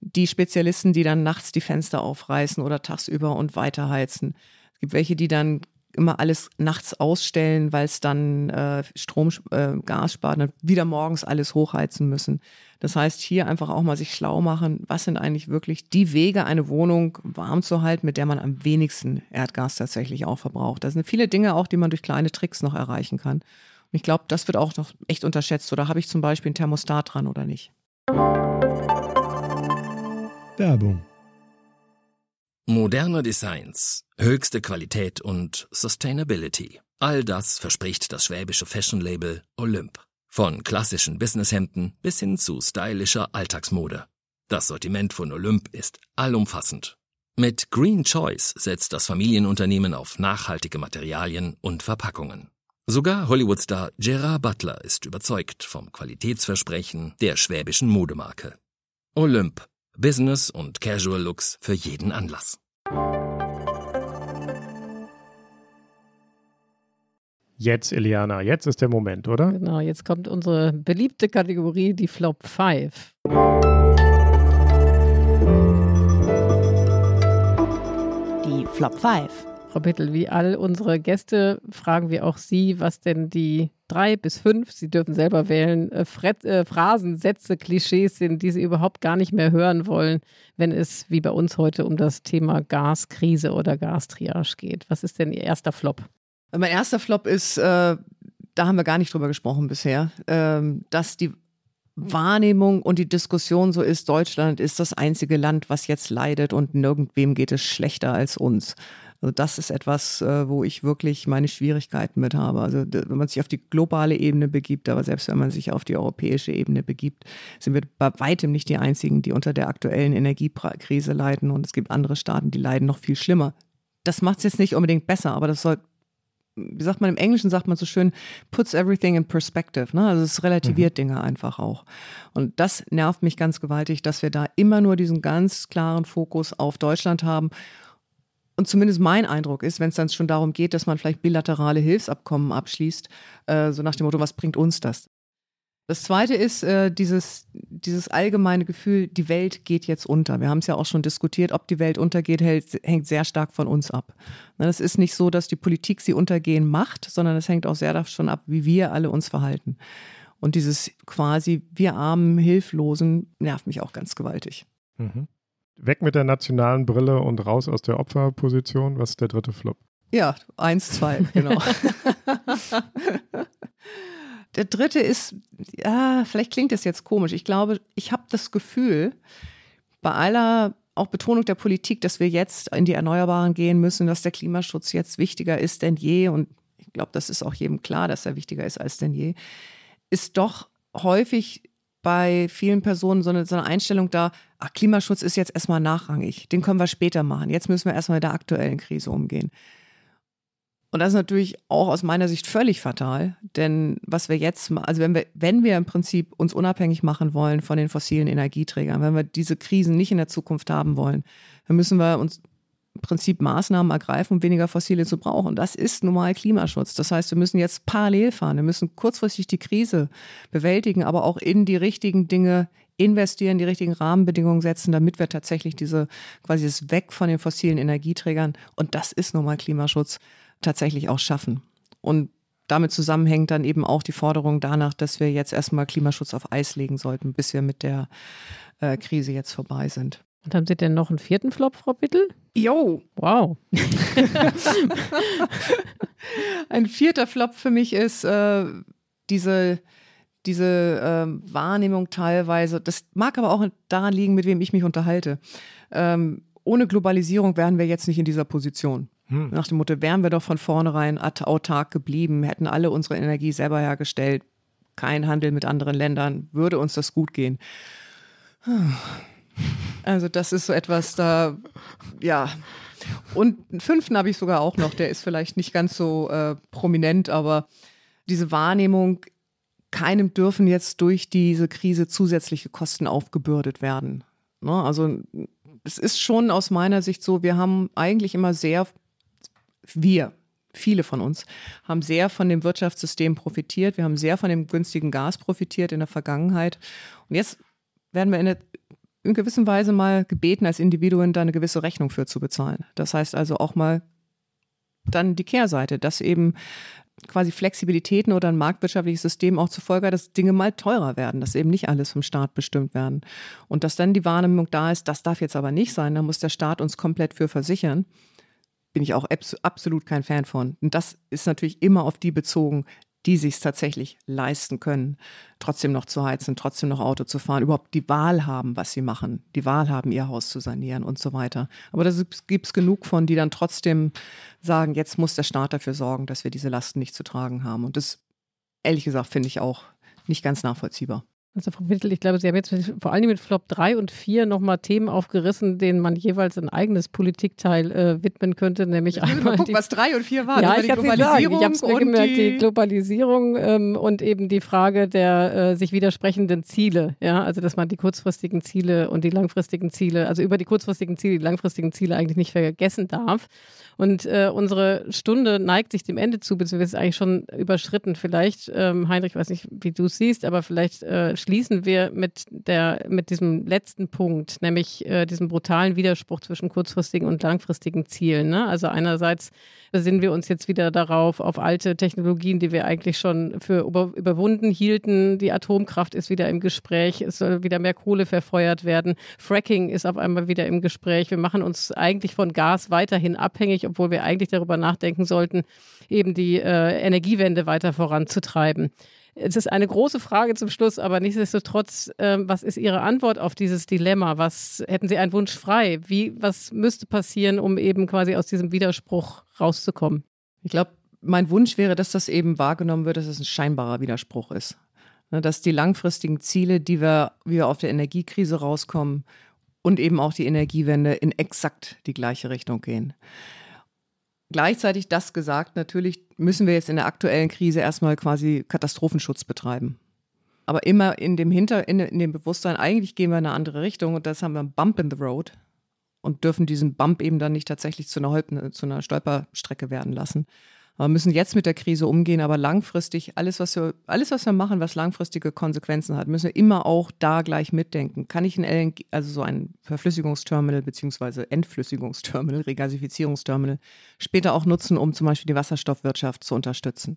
die Spezialisten, die dann nachts die Fenster aufreißen oder tagsüber und weiterheizen. Es gibt welche, die dann immer alles nachts ausstellen, weil es dann äh, Strom, äh, Gas spart und wieder morgens alles hochheizen müssen. Das heißt, hier einfach auch mal sich schlau machen, was sind eigentlich wirklich die Wege, eine Wohnung warm zu halten, mit der man am wenigsten Erdgas tatsächlich auch verbraucht. Das sind viele Dinge auch, die man durch kleine Tricks noch erreichen kann. Und ich glaube, das wird auch noch echt unterschätzt. Oder habe ich zum Beispiel ein Thermostat dran oder nicht? Werbung. Moderne Designs, höchste Qualität und Sustainability. All das verspricht das schwäbische Fashion-Label Olymp. Von klassischen Businesshemden bis hin zu stylischer Alltagsmode. Das Sortiment von Olymp ist allumfassend. Mit Green Choice setzt das Familienunternehmen auf nachhaltige Materialien und Verpackungen. Sogar Hollywoodstar Gerard Butler ist überzeugt vom Qualitätsversprechen der schwäbischen Modemarke. Olymp Business und Casual Looks für jeden Anlass. Jetzt, Eliana, jetzt ist der Moment, oder? Genau, jetzt kommt unsere beliebte Kategorie, die Flop 5. Die Flop 5. Frau Bittel, wie all unsere Gäste fragen wir auch Sie, was denn die drei bis fünf, Sie dürfen selber wählen, äh, äh, Phrasen, Sätze, Klischees sind, die Sie überhaupt gar nicht mehr hören wollen, wenn es wie bei uns heute um das Thema Gaskrise oder Gastriage geht. Was ist denn Ihr erster Flop? Mein erster Flop ist, äh, da haben wir gar nicht drüber gesprochen bisher, ähm, dass die Wahrnehmung und die Diskussion so ist, Deutschland ist das einzige Land, was jetzt leidet und nirgendwem geht es schlechter als uns. Also das ist etwas, äh, wo ich wirklich meine Schwierigkeiten mit habe. Also wenn man sich auf die globale Ebene begibt, aber selbst wenn man sich auf die europäische Ebene begibt, sind wir bei weitem nicht die Einzigen, die unter der aktuellen Energiekrise leiden. Und es gibt andere Staaten, die leiden noch viel schlimmer. Das macht es jetzt nicht unbedingt besser, aber das soll wie sagt man im Englischen, sagt man so schön, puts everything in perspective. Ne? Also es relativiert mhm. Dinge einfach auch. Und das nervt mich ganz gewaltig, dass wir da immer nur diesen ganz klaren Fokus auf Deutschland haben. Und zumindest mein Eindruck ist, wenn es dann schon darum geht, dass man vielleicht bilaterale Hilfsabkommen abschließt, äh, so nach dem Motto, was bringt uns das? Das zweite ist äh, dieses, dieses allgemeine Gefühl, die Welt geht jetzt unter. Wir haben es ja auch schon diskutiert, ob die Welt untergeht, hält, hängt sehr stark von uns ab. Es ist nicht so, dass die Politik sie untergehen macht, sondern es hängt auch sehr davon ab, wie wir alle uns verhalten. Und dieses quasi, wir armen Hilflosen, nervt mich auch ganz gewaltig. Mhm. Weg mit der nationalen Brille und raus aus der Opferposition. Was ist der dritte Flop? Ja, eins, zwei, <laughs> genau. Der dritte ist, ja, vielleicht klingt das jetzt komisch. Ich glaube, ich habe das Gefühl, bei aller auch Betonung der Politik, dass wir jetzt in die Erneuerbaren gehen müssen, dass der Klimaschutz jetzt wichtiger ist denn je. Und ich glaube, das ist auch jedem klar, dass er wichtiger ist als denn je. Ist doch häufig bei vielen Personen so eine, so eine Einstellung da, ach, Klimaschutz ist jetzt erstmal nachrangig. Den können wir später machen. Jetzt müssen wir erstmal mit der aktuellen Krise umgehen. Und das ist natürlich auch aus meiner Sicht völlig fatal, denn was wir jetzt, also wenn wir, wenn wir im Prinzip uns unabhängig machen wollen von den fossilen Energieträgern, wenn wir diese Krisen nicht in der Zukunft haben wollen, dann müssen wir uns Prinzip Maßnahmen ergreifen, um weniger fossile zu brauchen. Das ist normal Klimaschutz. Das heißt, wir müssen jetzt parallel fahren. Wir müssen kurzfristig die Krise bewältigen, aber auch in die richtigen Dinge investieren, die richtigen Rahmenbedingungen setzen, damit wir tatsächlich diese quasi das Weg von den fossilen Energieträgern und das ist normal Klimaschutz tatsächlich auch schaffen. Und damit zusammenhängt dann eben auch die Forderung danach, dass wir jetzt erstmal Klimaschutz auf Eis legen sollten, bis wir mit der äh, Krise jetzt vorbei sind. Und haben Sie denn noch einen vierten Flop, Frau Bittel? Jo. Wow. <laughs> Ein vierter Flop für mich ist äh, diese, diese äh, Wahrnehmung teilweise. Das mag aber auch daran liegen, mit wem ich mich unterhalte. Ähm, ohne Globalisierung wären wir jetzt nicht in dieser Position. Hm. Nach dem Motto, wären wir doch von vornherein autark geblieben, hätten alle unsere Energie selber hergestellt, kein Handel mit anderen Ländern, würde uns das gut gehen. Also das ist so etwas da, ja. Und einen fünften habe ich sogar auch noch, der ist vielleicht nicht ganz so äh, prominent, aber diese Wahrnehmung, keinem dürfen jetzt durch diese Krise zusätzliche Kosten aufgebürdet werden. Ne? Also es ist schon aus meiner Sicht so, wir haben eigentlich immer sehr wir, viele von uns, haben sehr von dem Wirtschaftssystem profitiert. Wir haben sehr von dem günstigen Gas profitiert in der Vergangenheit. Und jetzt werden wir in, der, in gewisser Weise mal gebeten, als Individuen da eine gewisse Rechnung für zu bezahlen. Das heißt also auch mal dann die Kehrseite, dass eben quasi Flexibilitäten oder ein marktwirtschaftliches System auch zur Folge hat, dass Dinge mal teurer werden, dass eben nicht alles vom Staat bestimmt werden. Und dass dann die Wahrnehmung da ist, das darf jetzt aber nicht sein, da muss der Staat uns komplett für versichern bin ich auch absolut kein Fan von. Und das ist natürlich immer auf die bezogen, die sich tatsächlich leisten können, trotzdem noch zu heizen, trotzdem noch Auto zu fahren, überhaupt die Wahl haben, was sie machen, die Wahl haben, ihr Haus zu sanieren und so weiter. Aber da gibt es genug von, die dann trotzdem sagen, jetzt muss der Staat dafür sorgen, dass wir diese Lasten nicht zu tragen haben. Und das, ehrlich gesagt, finde ich auch nicht ganz nachvollziehbar. Also Frau Wittel, ich glaube, Sie haben jetzt vor allem mit Flop 3 und 4 nochmal Themen aufgerissen, denen man jeweils ein eigenes Politikteil äh, widmen könnte, nämlich ich einmal gucken, die, was 3 und 4 waren. Ja, ich die Globalisierung ich habe es mir gemerkt, die, die Globalisierung ähm, und eben die Frage der äh, sich widersprechenden Ziele. Ja, also dass man die kurzfristigen Ziele und die langfristigen Ziele, also über die kurzfristigen Ziele, die langfristigen Ziele eigentlich nicht vergessen darf. Und äh, unsere Stunde neigt sich dem Ende zu, beziehungsweise ist eigentlich schon überschritten. Vielleicht, ähm, Heinrich, weiß nicht, wie du es siehst, aber vielleicht äh, schließen wir mit, der, mit diesem letzten Punkt, nämlich äh, diesem brutalen Widerspruch zwischen kurzfristigen und langfristigen Zielen. Ne? Also einerseits besinnen wir uns jetzt wieder darauf, auf alte Technologien, die wir eigentlich schon für über, überwunden hielten. Die Atomkraft ist wieder im Gespräch, es soll wieder mehr Kohle verfeuert werden. Fracking ist auf einmal wieder im Gespräch. Wir machen uns eigentlich von Gas weiterhin abhängig, obwohl wir eigentlich darüber nachdenken sollten, eben die äh, Energiewende weiter voranzutreiben. Es ist eine große Frage zum Schluss, aber nichtsdestotrotz, äh, was ist Ihre Antwort auf dieses Dilemma? Was hätten Sie einen Wunsch frei? Wie, was müsste passieren, um eben quasi aus diesem Widerspruch rauszukommen? Ich glaube, mein Wunsch wäre, dass das eben wahrgenommen wird, dass es ein scheinbarer Widerspruch ist. Ne, dass die langfristigen Ziele, die wir, wie wir auf der Energiekrise rauskommen und eben auch die Energiewende in exakt die gleiche Richtung gehen Gleichzeitig das gesagt, natürlich müssen wir jetzt in der aktuellen Krise erstmal quasi Katastrophenschutz betreiben. Aber immer in dem Hinter, in, in dem Bewusstsein, eigentlich gehen wir in eine andere Richtung und das haben wir einen Bump in the Road und dürfen diesen Bump eben dann nicht tatsächlich zu einer, zu einer Stolperstrecke werden lassen. Wir müssen jetzt mit der Krise umgehen, aber langfristig, alles was, wir, alles, was wir machen, was langfristige Konsequenzen hat, müssen wir immer auch da gleich mitdenken. Kann ich ein LNG, also so ein Verflüssigungsterminal beziehungsweise Entflüssigungsterminal, <laughs> Regasifizierungsterminal später auch nutzen, um zum Beispiel die Wasserstoffwirtschaft zu unterstützen?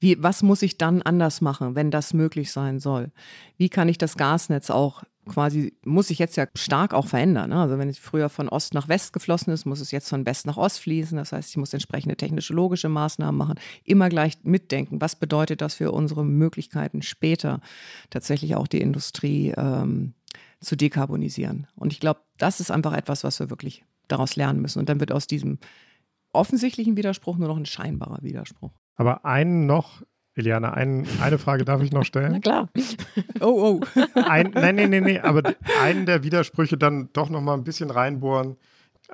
Wie, was muss ich dann anders machen, wenn das möglich sein soll? Wie kann ich das Gasnetz auch quasi, muss sich jetzt ja stark auch verändern. Ne? Also wenn es früher von Ost nach West geflossen ist, muss es jetzt von West nach Ost fließen. Das heißt, ich muss entsprechende technische, logische Maßnahmen machen. Immer gleich mitdenken, was bedeutet das für unsere Möglichkeiten später, tatsächlich auch die Industrie ähm, zu dekarbonisieren. Und ich glaube, das ist einfach etwas, was wir wirklich daraus lernen müssen. Und dann wird aus diesem offensichtlichen Widerspruch nur noch ein scheinbarer Widerspruch. Aber einen noch Eliana, ein, eine Frage darf ich noch stellen? Na klar. Oh, oh. Ein, nein, nein, nein, nein, aber einen der Widersprüche dann doch noch mal ein bisschen reinbohren.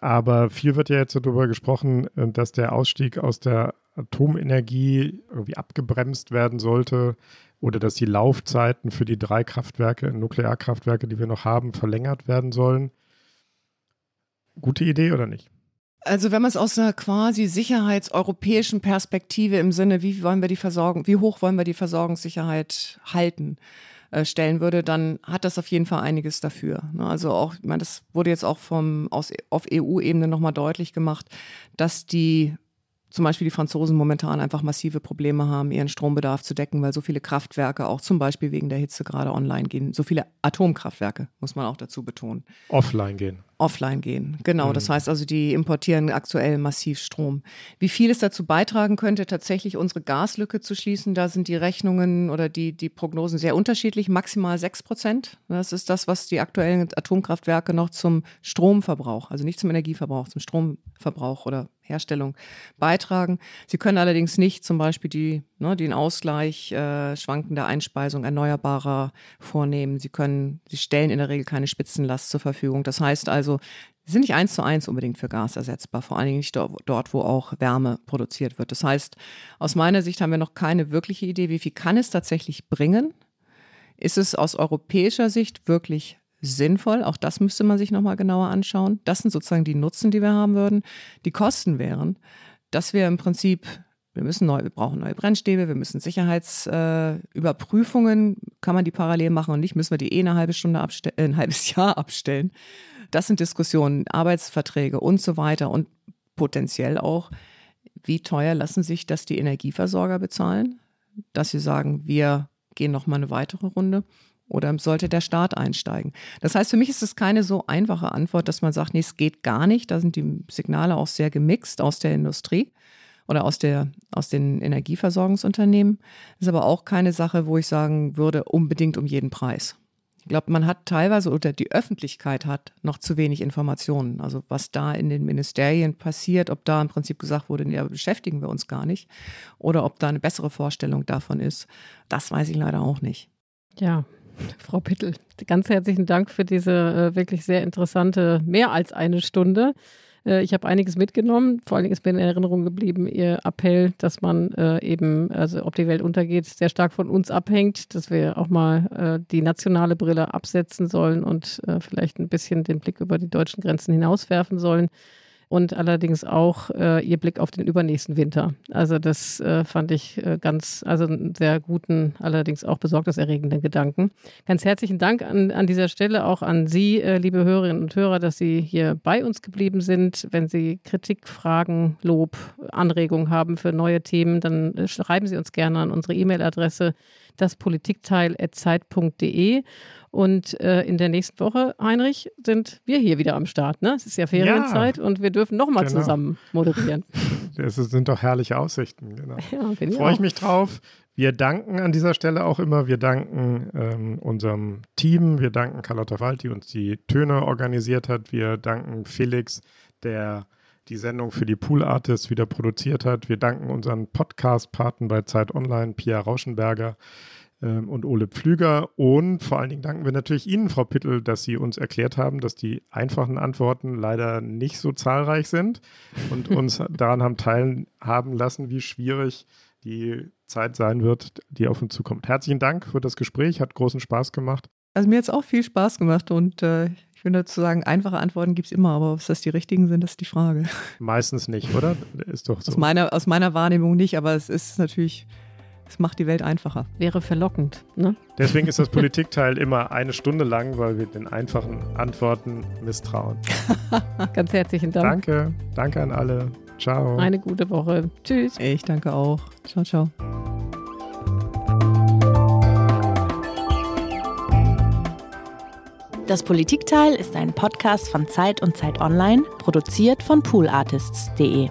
Aber viel wird ja jetzt darüber gesprochen, äh, dass der Ausstieg aus der Atomenergie irgendwie abgebremst werden sollte oder dass die Laufzeiten für die drei Kraftwerke, Nuklearkraftwerke, die wir noch haben, verlängert werden sollen. Gute Idee oder nicht? Also wenn man es aus einer quasi sicherheitseuropäischen Perspektive im Sinne, wie wollen wir die Versorgung, wie hoch wollen wir die Versorgungssicherheit halten, äh, stellen würde, dann hat das auf jeden Fall einiges dafür. Ne? Also auch, ich meine, das wurde jetzt auch vom, aus, auf EU-Ebene nochmal deutlich gemacht, dass die zum Beispiel die Franzosen momentan einfach massive Probleme haben, ihren Strombedarf zu decken, weil so viele Kraftwerke auch zum Beispiel wegen der Hitze gerade online gehen. So viele Atomkraftwerke, muss man auch dazu betonen. Offline gehen offline gehen. Genau, mhm. das heißt also, die importieren aktuell massiv Strom. Wie viel es dazu beitragen könnte, tatsächlich unsere Gaslücke zu schließen, da sind die Rechnungen oder die, die Prognosen sehr unterschiedlich. Maximal sechs Prozent. Das ist das, was die aktuellen Atomkraftwerke noch zum Stromverbrauch, also nicht zum Energieverbrauch, zum Stromverbrauch oder Herstellung beitragen. Sie können allerdings nicht zum Beispiel die, ne, den Ausgleich äh, schwankender Einspeisung erneuerbarer vornehmen. Sie können, sie stellen in der Regel keine Spitzenlast zur Verfügung. Das heißt also, also sind nicht eins zu eins unbedingt für Gas ersetzbar, vor allen Dingen nicht dort, wo auch Wärme produziert wird. Das heißt, aus meiner Sicht haben wir noch keine wirkliche Idee, wie viel kann es tatsächlich bringen? Ist es aus europäischer Sicht wirklich sinnvoll? Auch das müsste man sich nochmal genauer anschauen. Das sind sozusagen die Nutzen, die wir haben würden. Die Kosten wären, dass wir im Prinzip wir müssen neu, wir brauchen neue Brennstäbe, wir müssen Sicherheitsüberprüfungen, äh, kann man die parallel machen und nicht, müssen wir die eh eine halbe Stunde abstellen, äh, ein halbes <laughs> Jahr abstellen. Das sind Diskussionen, Arbeitsverträge und so weiter und potenziell auch, wie teuer lassen sich das die Energieversorger bezahlen, dass sie sagen, wir gehen noch mal eine weitere Runde oder sollte der Staat einsteigen? Das heißt, für mich ist es keine so einfache Antwort, dass man sagt, nee, es geht gar nicht. Da sind die Signale auch sehr gemixt aus der Industrie oder aus, der, aus den Energieversorgungsunternehmen. Das ist aber auch keine Sache, wo ich sagen würde, unbedingt um jeden Preis. Ich glaube, man hat teilweise oder die Öffentlichkeit hat noch zu wenig Informationen. Also was da in den Ministerien passiert, ob da im Prinzip gesagt wurde, ja, beschäftigen wir uns gar nicht. Oder ob da eine bessere Vorstellung davon ist, das weiß ich leider auch nicht. Ja, <laughs> Frau Pittel, ganz herzlichen Dank für diese äh, wirklich sehr interessante, mehr als eine Stunde. Äh, ich habe einiges mitgenommen. Vor allen Dingen ist mir in Erinnerung geblieben Ihr Appell, dass man äh, eben, also ob die Welt untergeht, sehr stark von uns abhängt, dass wir auch mal äh, die nationale Brille absetzen sollen und äh, vielleicht ein bisschen den Blick über die deutschen Grenzen hinauswerfen sollen und allerdings auch äh, ihr Blick auf den übernächsten Winter. Also das äh, fand ich äh, ganz, also einen sehr guten, allerdings auch besorgniserregenden Gedanken. Ganz herzlichen Dank an, an dieser Stelle auch an Sie, äh, liebe Hörerinnen und Hörer, dass Sie hier bei uns geblieben sind. Wenn Sie Kritik, Fragen, Lob, Anregungen haben für neue Themen, dann äh, schreiben Sie uns gerne an unsere E-Mail-Adresse daspolitikteil.zeit.de. Und äh, in der nächsten Woche, Heinrich, sind wir hier wieder am Start. Ne? Es ist ja Ferienzeit ja, und wir dürfen nochmal genau. zusammen moderieren. <laughs> Das sind doch herrliche Aussichten. Genau. Ja, Freue ich mich drauf. Wir danken an dieser Stelle auch immer. Wir danken ähm, unserem Team. Wir danken Carlotta Wald, die uns die Töne organisiert hat. Wir danken Felix, der die Sendung für die Pool Artists wieder produziert hat. Wir danken unseren Podcast-Paten bei Zeit Online, Pia Rauschenberger. Ähm, und Ole Pflüger. Und vor allen Dingen danken wir natürlich Ihnen, Frau Pittel, dass Sie uns erklärt haben, dass die einfachen Antworten leider nicht so zahlreich sind und <laughs> uns daran haben teilhaben lassen, wie schwierig die Zeit sein wird, die auf uns zukommt. Herzlichen Dank für das Gespräch, hat großen Spaß gemacht. Also mir hat es auch viel Spaß gemacht und äh, ich würde dazu sagen, einfache Antworten gibt es immer, aber ob das die richtigen sind, das ist die Frage. Meistens nicht, oder? Ist doch so. Aus meiner, aus meiner Wahrnehmung nicht, aber es ist natürlich es macht die Welt einfacher. Wäre verlockend. Ne? Deswegen ist das Politikteil immer eine Stunde lang, weil wir den einfachen Antworten misstrauen. <laughs> Ganz herzlichen Dank. Danke. Danke an alle. Ciao. Eine gute Woche. Tschüss. Ich danke auch. Ciao, ciao. Das Politikteil ist ein Podcast von Zeit und Zeit Online, produziert von poolartists.de.